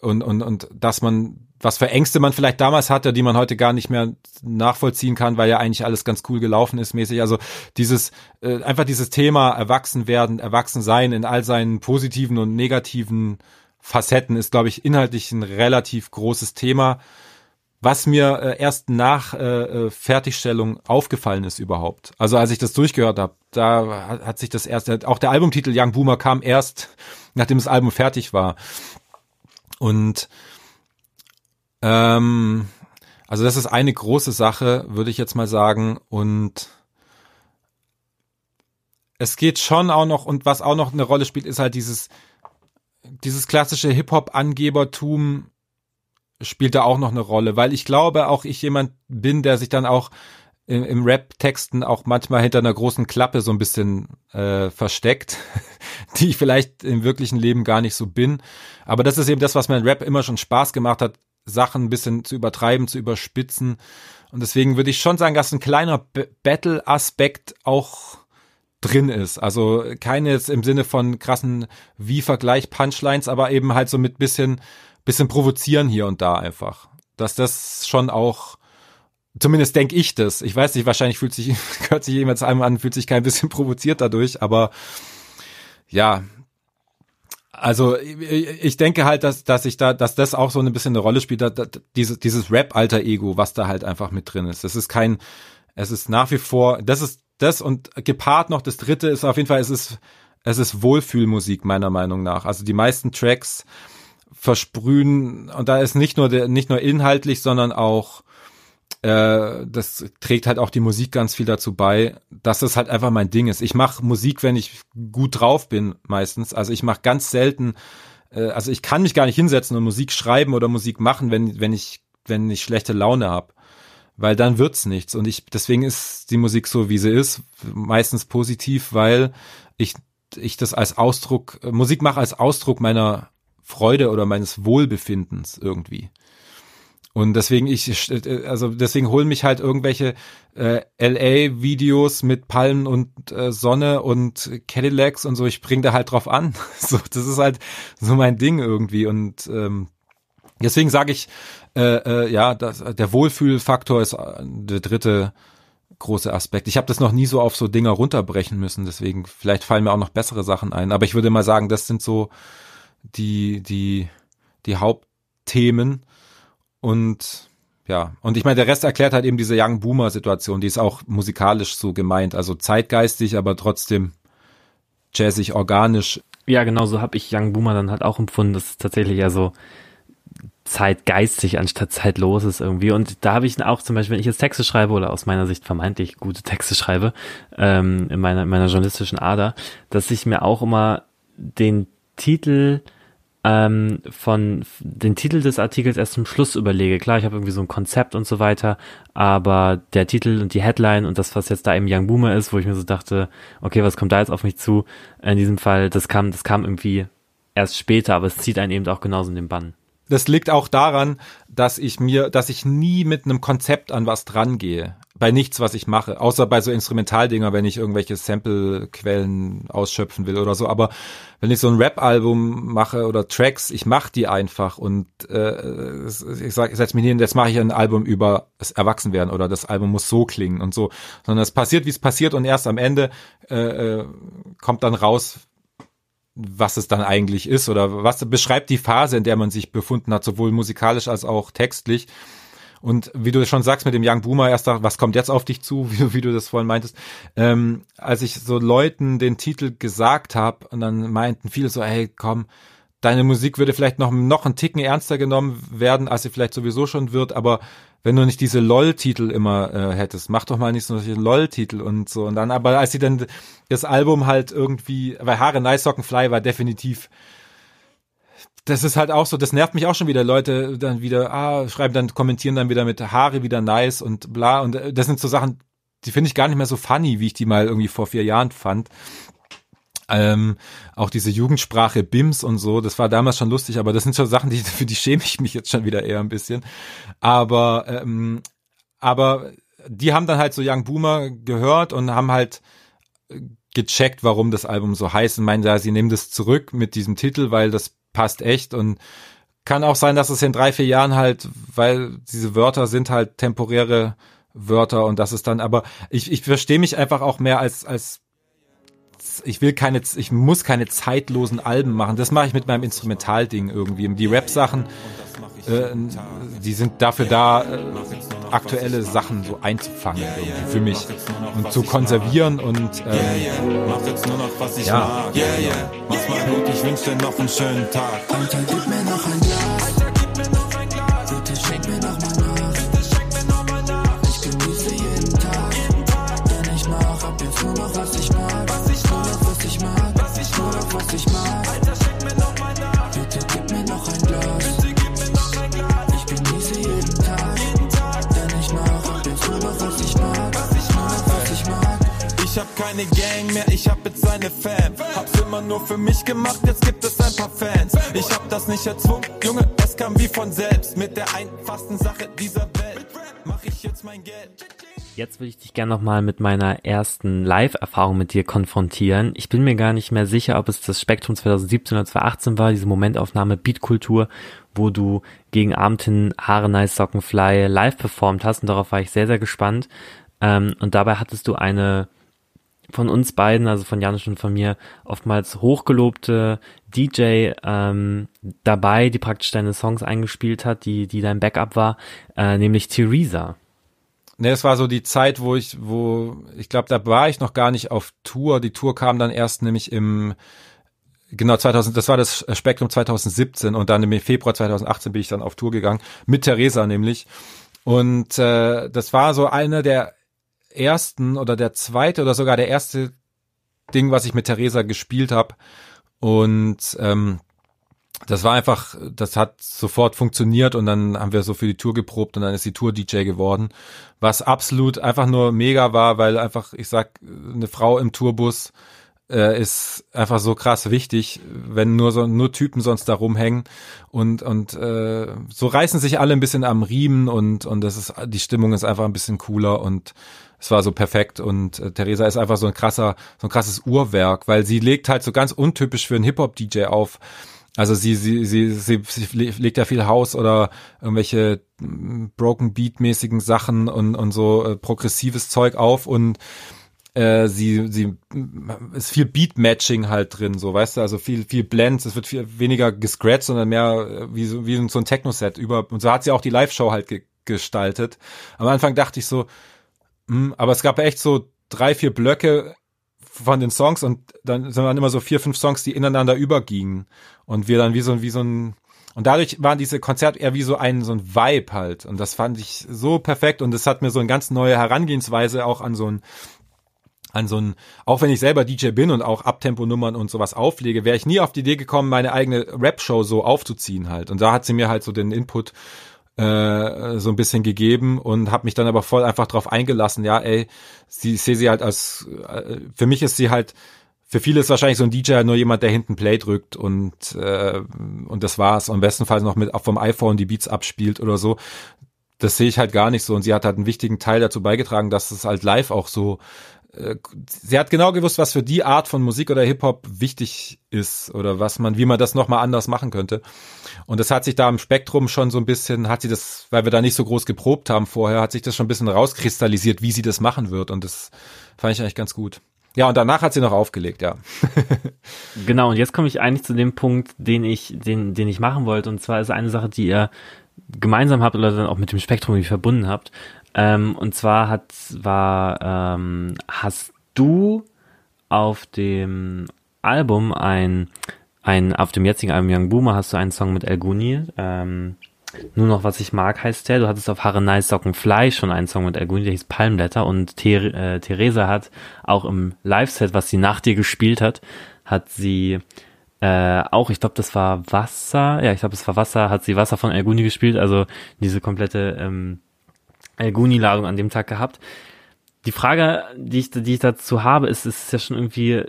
und, und, und dass man was für Ängste man vielleicht damals hatte, die man heute gar nicht mehr nachvollziehen kann, weil ja eigentlich alles ganz cool gelaufen ist mäßig. Also dieses äh, einfach dieses Thema erwachsen werden, erwachsen sein in all seinen positiven und negativen Facetten ist, glaube ich, inhaltlich ein relativ großes Thema, was mir äh, erst nach äh, äh Fertigstellung aufgefallen ist überhaupt. Also als ich das durchgehört habe, da hat, hat sich das erst, auch der Albumtitel Young Boomer kam erst, nachdem das Album fertig war. Und ähm, also das ist eine große Sache, würde ich jetzt mal sagen. Und es geht schon auch noch, und was auch noch eine Rolle spielt, ist halt dieses, dieses klassische Hip-Hop-Angebertum spielt da auch noch eine Rolle, weil ich glaube, auch ich jemand bin, der sich dann auch im, im Rap-Texten auch manchmal hinter einer großen Klappe so ein bisschen äh, versteckt, [laughs] die ich vielleicht im wirklichen Leben gar nicht so bin. Aber das ist eben das, was mir in Rap immer schon Spaß gemacht hat, Sachen ein bisschen zu übertreiben, zu überspitzen. Und deswegen würde ich schon sagen, dass ein kleiner Battle-Aspekt auch drin ist. Also keine jetzt im Sinne von krassen Wie-Vergleich-Punchlines, aber eben halt so mit bisschen, bisschen provozieren hier und da einfach. Dass das schon auch, zumindest denke ich das. Ich weiß nicht, wahrscheinlich fühlt sich, [laughs] hört sich jemand einmal an, fühlt sich kein bisschen provoziert dadurch, aber ja, also ich denke halt, dass dass ich da, dass das auch so ein bisschen eine Rolle spielt, dass, dieses dieses Rap-Alter Ego, was da halt einfach mit drin ist. Das ist kein, es ist nach wie vor, das ist das und gepaart noch das Dritte ist auf jeden Fall, es ist es ist Wohlfühlmusik meiner Meinung nach. Also die meisten Tracks versprühen und da ist nicht nur der, nicht nur inhaltlich, sondern auch äh, das trägt halt auch die Musik ganz viel dazu bei, dass das halt einfach mein Ding ist. Ich mache Musik, wenn ich gut drauf bin, meistens. Also ich mache ganz selten, äh, also ich kann mich gar nicht hinsetzen und Musik schreiben oder Musik machen, wenn, wenn ich, wenn ich schlechte Laune habe. Weil dann wird's nichts. Und ich, deswegen ist die Musik so, wie sie ist, meistens positiv, weil ich, ich das als Ausdruck, Musik mache als Ausdruck meiner Freude oder meines Wohlbefindens irgendwie. Und deswegen ich also deswegen holen mich halt irgendwelche äh, LA Videos mit Palmen und äh, Sonne und Cadillacs und so, ich bring da halt drauf an. [laughs] So, das ist halt so mein Ding irgendwie. Und ähm, deswegen sage ich äh, äh, ja, das, der Wohlfühlfaktor ist äh, der dritte große Aspekt. Ich habe das noch nie so auf so Dinger runterbrechen müssen, deswegen vielleicht fallen mir auch noch bessere Sachen ein, aber ich würde mal sagen, das sind so die die die Hauptthemen und ja, und ich meine, der Rest erklärt halt eben diese Young Boomer Situation, die ist auch musikalisch so gemeint, also zeitgeistig, aber trotzdem jazzig, organisch. Ja, genau so habe ich Young Boomer dann halt auch empfunden, dass es tatsächlich ja so zeitgeistig anstatt zeitlos ist irgendwie. Und da habe ich auch zum Beispiel, wenn ich jetzt Texte schreibe oder aus meiner Sicht vermeintlich gute Texte schreibe, ähm, in meiner, meiner journalistischen Ader, dass ich mir auch immer den Titel ähm, von den Titel des Artikels erst zum Schluss überlege. Klar, ich habe irgendwie so ein Konzept und so weiter, aber der Titel und die Headline und das, was jetzt da eben Young Boomer ist, wo ich mir so dachte, okay, was kommt da jetzt auf mich zu? In diesem Fall, das kam, das kam irgendwie erst später, aber es zieht einen eben auch genauso in den Bann. Das liegt auch daran, dass ich mir, dass ich nie mit einem Konzept an was dran gehe. Bei nichts, was ich mache, außer bei so Instrumentaldinger, wenn ich irgendwelche Sample-Quellen ausschöpfen will oder so. Aber wenn ich so ein Rap-Album mache oder Tracks, ich mache die einfach und äh, ich sag, ich setz mich hin, jetzt mache ich ein Album über das Erwachsenwerden oder das Album muss so klingen und so. Sondern es passiert, wie es passiert und erst am Ende äh, äh kommt dann raus, was es dann eigentlich ist oder was beschreibt die Phase, in der man sich befunden hat, sowohl musikalisch als auch textlich. Und wie du schon sagst mit dem Young Boomer, erst da, was kommt jetzt auf dich zu, [laughs] wie, wie du das vorhin meintest, ähm, als ich so Leuten den Titel gesagt habe und dann meinten viele so, hey, komm, deine Musik würde vielleicht noch, noch einen Ticken ernster genommen werden, als sie vielleicht sowieso schon wird, aber wenn du nicht diese LOL-Titel immer äh, hättest, mach doch mal nicht solche LOL-Titel und so. Und dann, aber als sie dann das Album halt irgendwie, weil Haare Nice Socken Fly war definitiv das ist halt auch so, das nervt mich auch schon wieder. Leute dann wieder, ah, schreiben dann, kommentieren dann wieder mit Haare wieder nice und bla. Und äh, das sind so Sachen, die finde ich gar nicht mehr so funny, wie ich die mal irgendwie vor vier Jahren fand. Ähm, auch diese Jugendsprache BIMS und so, das war damals schon lustig, aber das sind schon Sachen, die, [laughs] für die schäme ich mich jetzt schon wieder eher ein bisschen. Aber, ähm, aber die haben dann halt so Young Boomer gehört und haben halt gecheckt, warum das Album so heißt und meinen, ja, sie nehmen das zurück mit diesem Titel, weil das passt echt und kann auch sein, dass es in drei, vier Jahren halt, weil diese Wörter sind halt temporäre Wörter und das ist dann, aber ich, ich verstehe mich einfach auch mehr als, als ich will keine, ich muss keine zeitlosen Alben machen. Das mache ich mit meinem Instrumentalding irgendwie. Die Rap-Sachen, äh, die sind dafür da, äh, aktuelle Sachen so einzufangen irgendwie für mich und zu konservieren und ähm, mach jetzt nur noch was ich ja. mag. Yeah, yeah. Mach's mal gut, ich wünsch dir noch einen schönen Tag. Alter, gib mir noch ein hab keine Gang mehr, ich hab jetzt eine Fan. Hab's immer nur für mich gemacht, jetzt gibt es ein paar Fans. Ich hab das nicht erzwungen, Junge, es kam wie von selbst. Mit der einfachsten Sache dieser Welt mach ich jetzt mein Geld. Jetzt würde ich dich gerne nochmal mit meiner ersten Live-Erfahrung mit dir konfrontieren. Ich bin mir gar nicht mehr sicher, ob es das Spektrum 2017 oder 2018 war, diese Momentaufnahme Beatkultur, wo du gegen Abend hin Haare Nice Sockenfly live performt hast und darauf war ich sehr, sehr gespannt. Ähm, und dabei hattest du eine von uns beiden, also von Janusz und von mir, oftmals hochgelobte DJ ähm, dabei, die praktisch deine Songs eingespielt hat, die, die dein Backup war, äh, nämlich Theresa. Ne, es war so die Zeit, wo ich, wo, ich glaube, da war ich noch gar nicht auf Tour. Die Tour kam dann erst nämlich im, genau 2000, das war das Spektrum 2017 und dann im Februar 2018 bin ich dann auf Tour gegangen, mit Theresa nämlich. Und äh, das war so eine der ersten oder der zweite oder sogar der erste Ding, was ich mit Theresa gespielt habe. Und ähm, das war einfach, das hat sofort funktioniert und dann haben wir so für die Tour geprobt und dann ist die Tour DJ geworden, was absolut einfach nur mega war, weil einfach, ich sag, eine Frau im Tourbus äh, ist einfach so krass wichtig, wenn nur so nur Typen sonst da rumhängen und und äh, so reißen sich alle ein bisschen am Riemen und und das ist die Stimmung ist einfach ein bisschen cooler und es war so perfekt und äh, Theresa ist einfach so ein krasser so ein krasses Uhrwerk, weil sie legt halt so ganz untypisch für einen Hip Hop DJ auf. Also sie, sie, sie, sie, sie legt ja viel Haus oder irgendwelche Broken Beat mäßigen Sachen und, und so äh, progressives Zeug auf und äh, sie, sie ist viel Beat-Matching halt drin, so weißt du, also viel, viel Blends, es wird viel weniger gescratcht, sondern mehr äh, wie so, wie so ein Techno-Set über, und so hat sie auch die Live-Show halt ge gestaltet. Am Anfang dachte ich so, hm, aber es gab echt so drei, vier Blöcke von den Songs und dann sind dann immer so vier, fünf Songs, die ineinander übergingen und wir dann wie so, wie so ein und dadurch waren diese Konzerte eher wie so ein, so ein Vibe halt. Und das fand ich so perfekt und es hat mir so eine ganz neue Herangehensweise auch an so ein, an so ein, auch wenn ich selber DJ bin und auch Abtempo-Nummern und sowas auflege, wäre ich nie auf die Idee gekommen, meine eigene Rap-Show so aufzuziehen halt. Und da hat sie mir halt so den Input äh, so ein bisschen gegeben und habe mich dann aber voll einfach drauf eingelassen, ja, ey, sie, ich sehe sie halt als, äh, für mich ist sie halt, für viele ist wahrscheinlich so ein DJ nur jemand, der hinten Play drückt und äh, und das war's. Und im besten Fall noch mit vom iPhone die Beats abspielt oder so das sehe ich halt gar nicht so. Und sie hat halt einen wichtigen Teil dazu beigetragen, dass es halt live auch so sie hat genau gewusst, was für die Art von Musik oder Hip-Hop wichtig ist oder was man, wie man das nochmal anders machen könnte. Und das hat sich da im Spektrum schon so ein bisschen, hat sie das, weil wir da nicht so groß geprobt haben vorher, hat sich das schon ein bisschen rauskristallisiert, wie sie das machen wird. Und das fand ich eigentlich ganz gut. Ja, und danach hat sie noch aufgelegt, ja. [laughs] genau, und jetzt komme ich eigentlich zu dem Punkt, den ich, den, den ich machen wollte. Und zwar ist eine Sache, die ihr gemeinsam habt oder dann auch mit dem Spektrum irgendwie verbunden habt. Ähm, und zwar hat, war, ähm, hast du auf dem Album ein, ein, auf dem jetzigen Album Young Boomer hast du einen Song mit El Guni, ähm, nur noch was ich mag heißt der. Du hattest auf Haare Nice Socken Fly schon einen Song mit El Guni, der hieß Palmblätter und Ther äh, Theresa hat auch im Live-Set, was sie nach dir gespielt hat, hat sie äh, auch, ich glaube, das war Wasser, ja, ich glaube, es war Wasser, hat sie Wasser von El Guni gespielt, also diese komplette ähm, Guni-Ladung an dem Tag gehabt. Die Frage, die ich, die ich dazu habe, ist, ist ja schon irgendwie,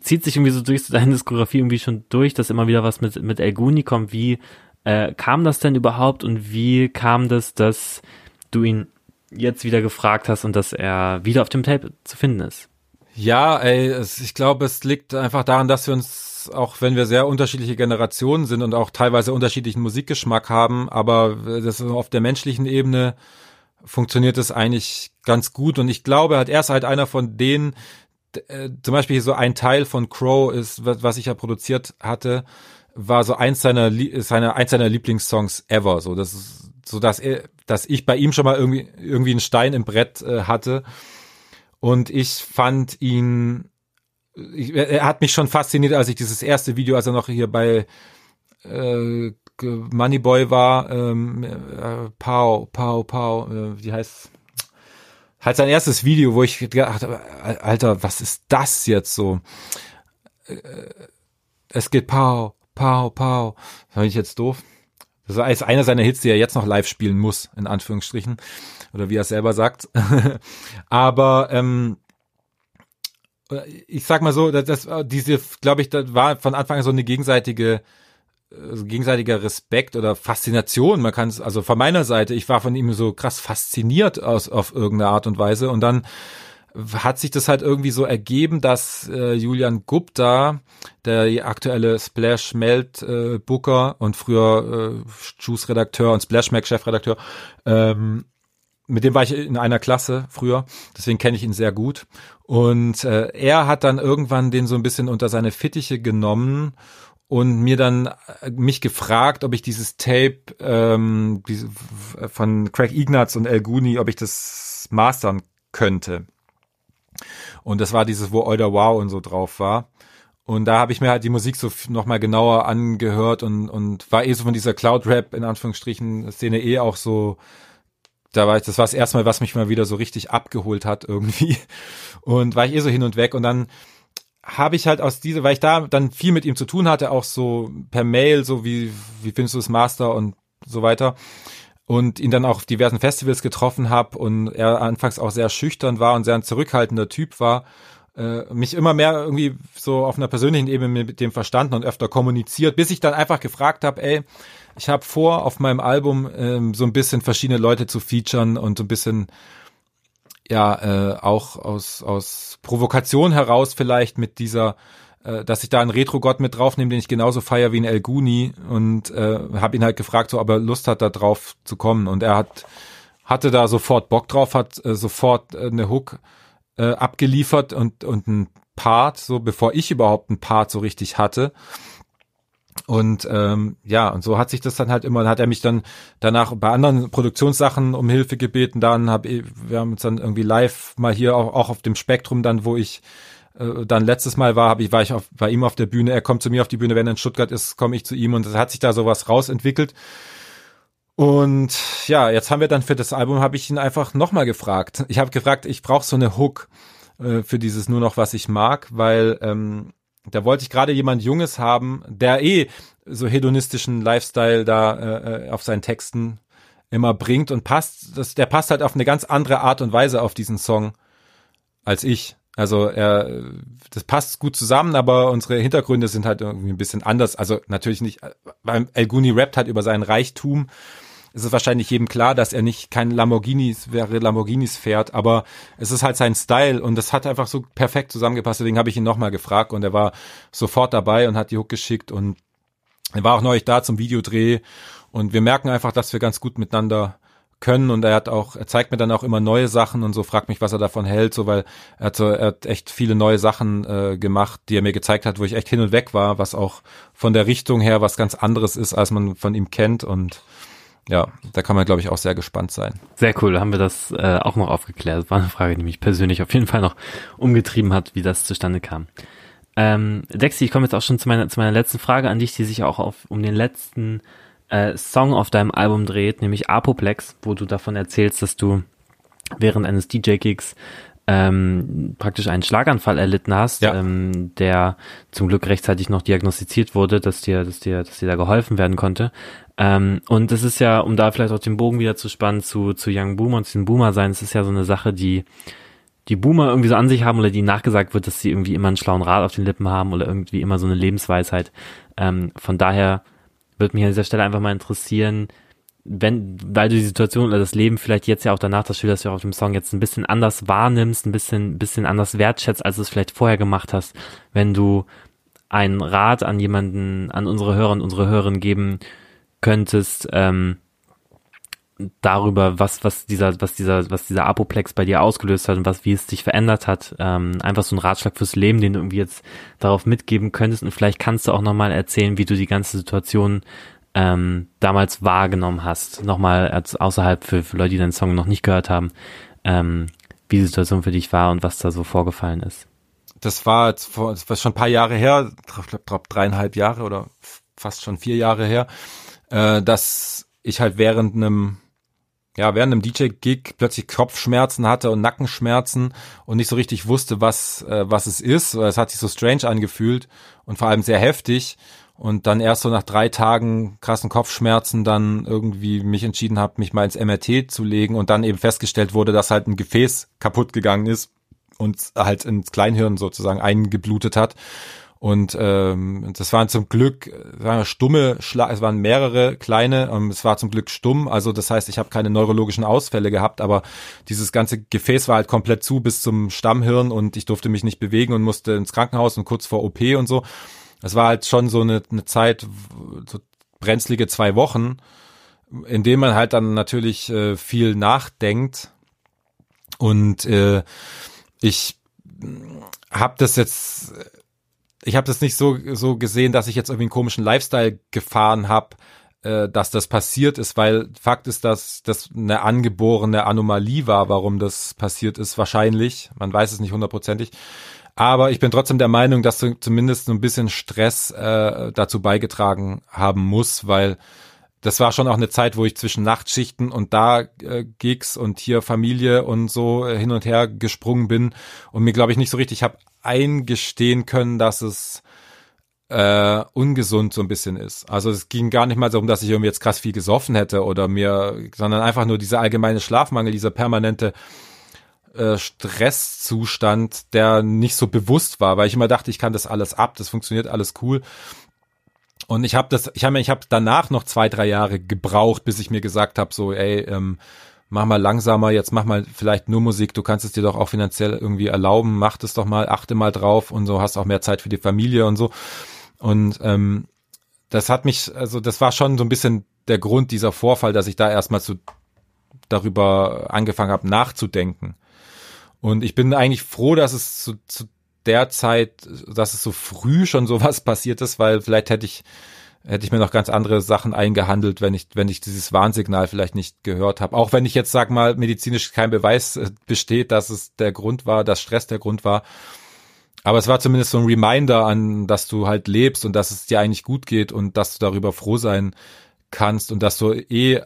zieht sich irgendwie so durch so deine Diskografie irgendwie schon durch, dass immer wieder was mit, mit El Guni kommt. Wie äh, kam das denn überhaupt und wie kam das, dass du ihn jetzt wieder gefragt hast und dass er wieder auf dem Tape zu finden ist? Ja, ey, es, ich glaube, es liegt einfach daran, dass wir uns, auch wenn wir sehr unterschiedliche Generationen sind und auch teilweise unterschiedlichen Musikgeschmack haben, aber das ist auf der menschlichen Ebene funktioniert es eigentlich ganz gut. Und ich glaube, hat er ist halt einer von denen, äh, zum Beispiel so ein Teil von Crow ist, was, was ich ja produziert hatte, war so eins seiner, seiner, eins seiner Lieblingssongs ever. So, das ist, so dass er, dass ich bei ihm schon mal irgendwie, irgendwie einen Stein im Brett äh, hatte. Und ich fand ihn, ich, er hat mich schon fasziniert, als ich dieses erste Video, als er noch hier bei äh, Moneyboy war, ähm, äh, Pau, Pau, Pau, äh, wie heißt halt sein erstes Video, wo ich gedacht habe, Alter, was ist das jetzt so? Äh, es geht Pau, Pau, Pau. War ich jetzt doof? Das ist einer seiner Hits, die er jetzt noch live spielen muss, in Anführungsstrichen. Oder wie er selber sagt. [laughs] Aber ähm, ich sag mal so, dass, dass diese, glaube ich, das war von Anfang an so eine gegenseitige also gegenseitiger Respekt oder Faszination. Man kann es, also von meiner Seite, ich war von ihm so krass fasziniert aus, auf irgendeine Art und Weise. Und dann hat sich das halt irgendwie so ergeben, dass äh, Julian Gupta, der aktuelle Splash Melt äh, Booker und früher äh, Juice Redakteur und Splash Mac Chefredakteur, ähm, mit dem war ich in einer Klasse früher, deswegen kenne ich ihn sehr gut. Und äh, er hat dann irgendwann den so ein bisschen unter seine Fittiche genommen und mir dann äh, mich gefragt, ob ich dieses Tape ähm, von Craig Ignatz und El Guni, ob ich das mastern könnte. Und das war dieses, wo Euder Wow und so drauf war. Und da habe ich mir halt die Musik so nochmal genauer angehört und, und war eh so von dieser Cloud-Rap in Anführungsstrichen Szene eh auch so, da war ich, das war das erste Mal, was mich mal wieder so richtig abgeholt hat irgendwie. [laughs] Und war ich eh so hin und weg und dann habe ich halt aus dieser, weil ich da dann viel mit ihm zu tun hatte, auch so per Mail, so wie, wie findest du das Master und so weiter. Und ihn dann auch auf diversen Festivals getroffen habe und er anfangs auch sehr schüchtern war und sehr ein zurückhaltender Typ war, äh, mich immer mehr irgendwie so auf einer persönlichen Ebene mit dem verstanden und öfter kommuniziert, bis ich dann einfach gefragt habe, ey, ich habe vor, auf meinem Album ähm, so ein bisschen verschiedene Leute zu featuren und so ein bisschen ja äh, auch aus aus Provokation heraus vielleicht mit dieser äh, dass ich da einen Retro-Gott mit draufnehme, den ich genauso feier wie ein El Guni und äh, habe ihn halt gefragt, so ob er Lust hat, da drauf zu kommen und er hat hatte da sofort Bock drauf, hat äh, sofort äh, eine Hook äh, abgeliefert und und ein Part, so bevor ich überhaupt ein Part so richtig hatte. Und ähm, ja, und so hat sich das dann halt immer, hat er mich dann danach bei anderen Produktionssachen um Hilfe gebeten. Dann hab ich, wir haben uns dann irgendwie live mal hier auch, auch auf dem Spektrum dann, wo ich äh, dann letztes Mal war, hab ich, war ich auf, bei ihm auf der Bühne, er kommt zu mir auf die Bühne, wenn er in Stuttgart ist, komme ich zu ihm und es hat sich da sowas rausentwickelt. Und ja, jetzt haben wir dann für das Album, habe ich ihn einfach nochmal gefragt. Ich habe gefragt, ich brauche so eine Hook äh, für dieses nur noch, was ich mag, weil ähm, da wollte ich gerade jemand Junges haben, der eh so hedonistischen Lifestyle da äh, äh, auf seinen Texten immer bringt und passt. Das, der passt halt auf eine ganz andere Art und Weise auf diesen Song als ich. Also er, das passt gut zusammen, aber unsere Hintergründe sind halt irgendwie ein bisschen anders. Also natürlich nicht, weil El Guni rappt halt über seinen Reichtum ist es wahrscheinlich jedem klar, dass er nicht kein Lamborghinis wäre, Lamborghinis fährt, aber es ist halt sein Style und das hat einfach so perfekt zusammengepasst. Deswegen habe ich ihn nochmal gefragt und er war sofort dabei und hat die Hook geschickt und er war auch neulich da zum Videodreh und wir merken einfach, dass wir ganz gut miteinander können und er hat auch, er zeigt mir dann auch immer neue Sachen und so fragt mich, was er davon hält, so weil er hat, so, er hat echt viele neue Sachen äh, gemacht, die er mir gezeigt hat, wo ich echt hin und weg war, was auch von der Richtung her was ganz anderes ist, als man von ihm kennt und ja, da kann man glaube ich auch sehr gespannt sein. Sehr cool, haben wir das äh, auch noch aufgeklärt. Das war eine Frage, die mich persönlich auf jeden Fall noch umgetrieben hat, wie das zustande kam. Ähm, Dexy, ich komme jetzt auch schon zu meiner, zu meiner letzten Frage an dich, die sich auch auf, um den letzten äh, Song auf deinem Album dreht, nämlich Apoplex, wo du davon erzählst, dass du während eines DJ-Gigs ähm, praktisch einen Schlaganfall erlitten hast, Ja. ähm, der zum Glück rechtzeitig noch diagnostiziert wurde, dass dir, dass dir, dass dir da geholfen werden konnte. Ähm, und es ist ja, um da vielleicht auch den Bogen wieder zu spannen zu, zu Young Boomer und zu den Boomer sein, es ist ja so eine Sache, die die Boomer irgendwie so an sich haben oder die nachgesagt wird, dass sie irgendwie immer einen schlauen Rat auf den Lippen haben oder irgendwie immer so eine Lebensweisheit. Ähm, von daher würde mich an dieser Stelle einfach mal interessieren, wenn, weil du die Situation oder das Leben vielleicht jetzt ja auch danach, das schilderst du ja auf dem Song jetzt ein bisschen anders wahrnimmst, ein bisschen, bisschen anders wertschätzt, als du es vielleicht vorher gemacht hast, wenn du einen Rat an jemanden, an unsere Hörer und unsere Hörerinnen geben könntest, ähm, darüber, was, was dieser, was dieser, was dieser Apoplex bei dir ausgelöst hat und was, wie es dich verändert hat. Ähm, einfach so ein Ratschlag fürs Leben, den du irgendwie jetzt darauf mitgeben könntest. Und vielleicht kannst du auch nochmal erzählen, wie du die ganze Situation ähm, damals wahrgenommen hast. Nochmal als außerhalb für, für Leute, die den Song noch nicht gehört haben, ähm, wie die Situation für dich war und was da so vorgefallen ist. Das war jetzt vor, das war schon ein paar Jahre her, ich glaube glaub, dreieinhalb Jahre oder fast schon vier Jahre her, äh, dass ich halt während einem ja, während einem DJ-Gig plötzlich Kopfschmerzen hatte und Nackenschmerzen und nicht so richtig wusste, was, äh, was es ist. Es hat sich so strange angefühlt und vor allem sehr heftig. Und dann erst so nach drei Tagen krassen Kopfschmerzen dann irgendwie mich entschieden habe, mich mal ins MRT zu legen und dann eben festgestellt wurde, dass halt ein Gefäß kaputt gegangen ist und halt ins Kleinhirn sozusagen eingeblutet hat. Und ähm, das waren zum Glück sagen wir, stumme Schla es waren mehrere kleine, ähm, es war zum Glück stumm, also das heißt, ich habe keine neurologischen Ausfälle gehabt, aber dieses ganze Gefäß war halt komplett zu bis zum Stammhirn und ich durfte mich nicht bewegen und musste ins Krankenhaus und kurz vor OP und so. Es war halt schon so eine, eine Zeit, so brenzlige zwei Wochen, in denen man halt dann natürlich äh, viel nachdenkt und äh, ich habe das jetzt ich habe das nicht so so gesehen, dass ich jetzt irgendwie einen komischen Lifestyle gefahren habe, äh, dass das passiert ist, weil Fakt ist, dass das eine angeborene Anomalie war, warum das passiert ist, wahrscheinlich. Man weiß es nicht hundertprozentig. Aber ich bin trotzdem der Meinung, dass so zumindest so ein bisschen Stress äh, dazu beigetragen haben muss, weil das war schon auch eine Zeit, wo ich zwischen Nachtschichten und da äh, Gigs und hier Familie und so äh, hin und her gesprungen bin und mir glaube ich nicht so richtig habe eingestehen können, dass es äh, ungesund so ein bisschen ist. Also es ging gar nicht mal darum, dass ich irgendwie jetzt krass viel gesoffen hätte oder mir, sondern einfach nur dieser allgemeine Schlafmangel, dieser permanente äh, Stresszustand, der nicht so bewusst war, weil ich immer dachte, ich kann das alles ab, das funktioniert alles cool. Und ich habe das, ich habe ich habe danach noch zwei, drei Jahre gebraucht, bis ich mir gesagt habe, so, ey, ähm, mach mal langsamer, jetzt mach mal vielleicht nur Musik, du kannst es dir doch auch finanziell irgendwie erlauben, mach das doch mal, achte mal drauf und so, hast auch mehr Zeit für die Familie und so. Und ähm, das hat mich, also das war schon so ein bisschen der Grund dieser Vorfall, dass ich da erstmal zu darüber angefangen habe nachzudenken. Und ich bin eigentlich froh, dass es zu, zu der Zeit, dass es so früh schon sowas [laughs] passiert ist, weil vielleicht hätte ich hätte ich mir noch ganz andere Sachen eingehandelt, wenn ich wenn ich dieses Warnsignal vielleicht nicht gehört habe. Auch wenn ich jetzt sag mal medizinisch kein Beweis äh, besteht, dass es der Grund war, dass Stress der Grund war. Aber es war zumindest so ein Reminder an, dass du halt lebst und dass es dir eigentlich gut geht und dass du darüber froh sein kannst und dass du eh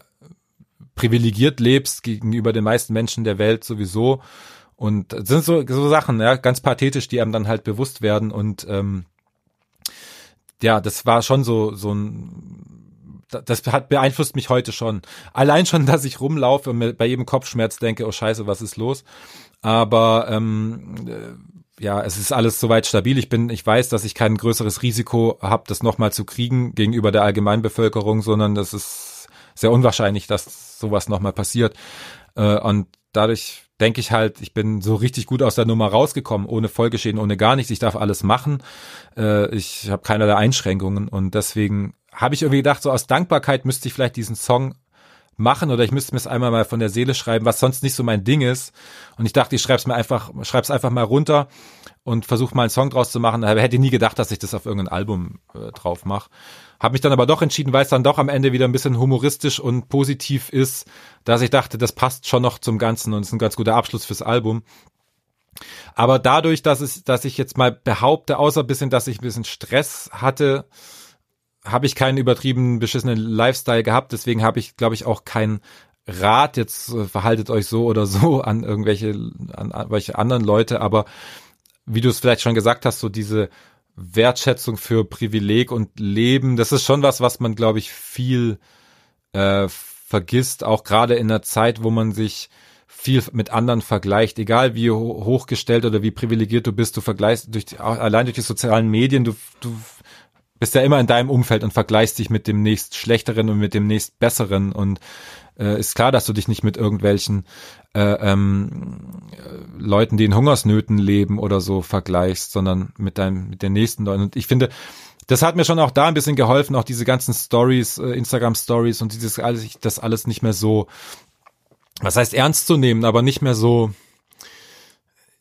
privilegiert lebst gegenüber den meisten Menschen der Welt sowieso und das sind so, so Sachen, ja, ganz pathetisch, die einem dann halt bewusst werden. Und ähm, ja, das war schon so, so ein, das hat beeinflusst mich heute schon. Allein schon, [laughs] dass ich rumlaufe und mir bei jedem Kopfschmerz denke, oh scheiße, was ist los? Aber ähm, ja, es ist alles soweit stabil. Ich bin, ich weiß, dass ich kein größeres Risiko habe, das nochmal zu kriegen gegenüber der Allgemeinbevölkerung, sondern das ist sehr unwahrscheinlich, dass sowas nochmal passiert. Äh, und dadurch denke ich halt, ich bin so richtig gut aus der Nummer rausgekommen, ohne Vollgeschehen, ohne gar nichts. Ich darf alles machen. Äh, ich habe keinerlei Einschränkungen und deswegen habe ich irgendwie gedacht, so aus Dankbarkeit müsste ich vielleicht diesen Song machen oder ich müsste mir es einmal mal von der Seele schreiben, was sonst nicht so mein Ding ist. Und ich dachte, ich schreib's mir einfach, schreib's einfach mal runter und versuche mal einen Song draus zu machen. Da hätte ich nie gedacht, dass ich das auf irgendein Album äh, drauf mache. Habe mich dann aber doch entschieden, weil es dann doch am Ende wieder ein bisschen humoristisch und positiv ist, dass ich dachte, das passt schon noch zum Ganzen und ist ein ganz guter Abschluss fürs Album. Aber dadurch, dass es, dass ich jetzt mal behaupte, außer bisschen, dass ich ein bisschen Stress hatte, habe ich keinen übertrieben beschissenen Lifestyle gehabt. Deswegen habe ich, glaube ich, auch keinen Rat. Jetzt äh, verhaltet euch so oder so [laughs] an irgendwelche, an, an welche anderen Leute. Aber wie du es vielleicht schon gesagt hast, so diese Wertschätzung für Privileg und Leben, das ist schon was, was man, glaube ich, viel äh, vergisst, auch gerade in einer Zeit, wo man sich viel mit anderen vergleicht, egal wie hochgestellt oder wie privilegiert du bist, du vergleichst durch allein durch die sozialen Medien, du, du bist ja immer in deinem Umfeld und vergleichst dich mit dem nächst schlechteren und mit dem nächst besseren und äh, ist klar, dass du dich nicht mit irgendwelchen äh, ähm, Leuten, die in Hungersnöten leben oder so vergleichst, sondern mit deinem mit den nächsten Leuten. Und ich finde, das hat mir schon auch da ein bisschen geholfen, auch diese ganzen Stories, äh, Instagram Stories und dieses alles, das alles nicht mehr so, was heißt ernst zu nehmen, aber nicht mehr so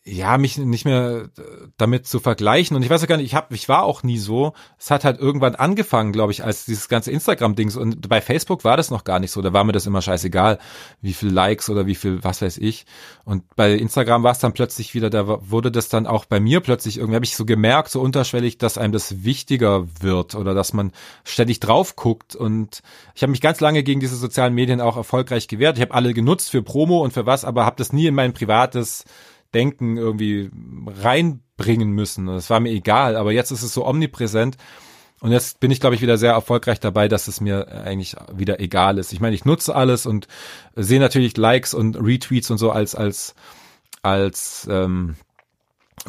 ja, mich nicht mehr äh, damit zu vergleichen. Und ich weiß ja gar nicht, ich hab, ich war auch nie so. Es hat halt irgendwann angefangen, glaube ich, als dieses ganze Instagram-Dings. Und bei Facebook war das noch gar nicht so. Da war mir das immer scheißegal, wie viel Likes oder wie viel, was weiß ich. Und bei Instagram war es dann plötzlich wieder, da wurde das dann auch bei mir plötzlich irgendwie, habe ich so gemerkt, so unterschwellig, dass einem das wichtiger wird oder dass man ständig drauf guckt. Und ich habe mich ganz lange gegen diese sozialen Medien auch erfolgreich gewehrt. Ich habe alle genutzt für Promo und für was, aber habe das nie in mein privates Denken irgendwie reinbringen müssen. Das war mir egal, aber jetzt ist es so omnipräsent. Und jetzt bin ich, glaube ich, wieder sehr erfolgreich dabei, dass es mir eigentlich wieder egal ist. Ich meine, ich nutze alles und sehe natürlich Likes und Retweets und so als, als, als ähm,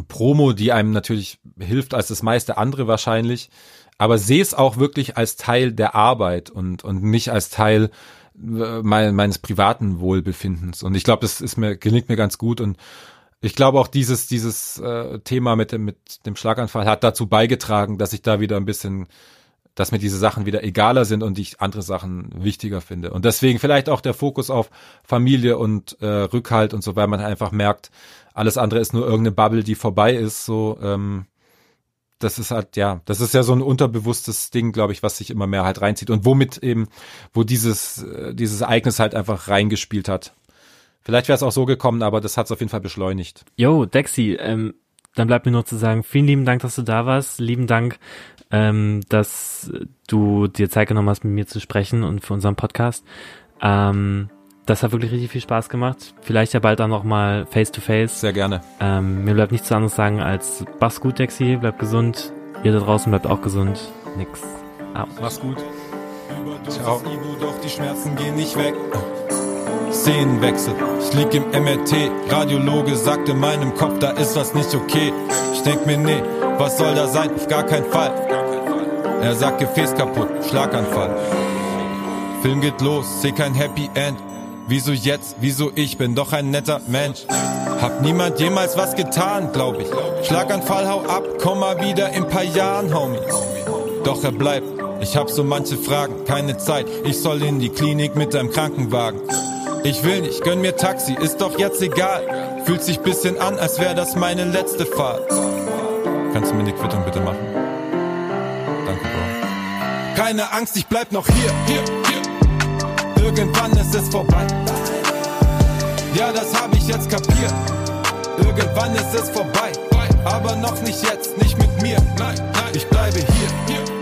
Promo, die einem natürlich hilft als das meiste andere wahrscheinlich. Aber sehe es auch wirklich als Teil der Arbeit und, und nicht als Teil äh, meines privaten Wohlbefindens. Und ich glaube, das ist mir, gelingt mir ganz gut und ich glaube auch dieses, dieses äh, Thema mit dem, mit dem Schlaganfall hat dazu beigetragen, dass ich da wieder ein bisschen, dass mir diese Sachen wieder egaler sind und ich andere Sachen wichtiger finde. Und deswegen vielleicht auch der Fokus auf Familie und äh, Rückhalt und so, weil man einfach merkt, alles andere ist nur irgendeine Bubble, die vorbei ist. So, ähm, das ist halt, ja, das ist ja so ein unterbewusstes Ding, glaube ich, was sich immer mehr halt reinzieht und womit eben, wo dieses, äh, dieses Ereignis halt einfach reingespielt hat. Vielleicht wäre es auch so gekommen, aber das hat es auf jeden Fall beschleunigt. Yo, Dexy, ähm, dann bleibt mir nur zu sagen, vielen lieben Dank, dass du da warst. Lieben Dank, ähm, dass du dir Zeit genommen hast, mit mir zu sprechen und für unseren Podcast. Ähm, das hat wirklich richtig viel Spaß gemacht. Vielleicht ja bald auch noch mal face to face. Sehr gerne. Ähm, mir bleibt nichts anderes sagen als mach's gut, Dexy, bleib gesund. Ihr da draußen bleibt auch gesund. Nix. Out. Mach's gut. Ciao. Doch die Schmerzen gehen nicht weg. Szenenwechsel. Ich lieg im MRT, Radiologe sagt in meinem Kopf, da ist was nicht okay. Ich denk mir, nee, was soll da sein? Auf gar keinen Fall. Er sagt Gefäß kaputt, Schlaganfall. Film geht los, seh kein Happy End. Wieso jetzt? Wieso ich bin doch ein netter Mensch? Hab niemand jemals was getan, glaub ich. Schlaganfall, hau ab, komm mal wieder in paar Jahren, Homie. Doch er bleibt. Ich hab so manche Fragen, keine Zeit. Ich soll in die Klinik mit einem Krankenwagen. Ich will nicht, gönn mir Taxi, ist doch jetzt egal. Fühlt sich bisschen an, als wäre das meine letzte Fahrt. Kannst du mir eine Quittung bitte machen? Danke, Bro. Keine Angst, ich bleib noch hier, hier, hier. Irgendwann ist es vorbei. Ja, das hab ich jetzt kapiert. Irgendwann ist es vorbei. Aber noch nicht jetzt, nicht mit mir. Nein, nein, ich bleibe hier.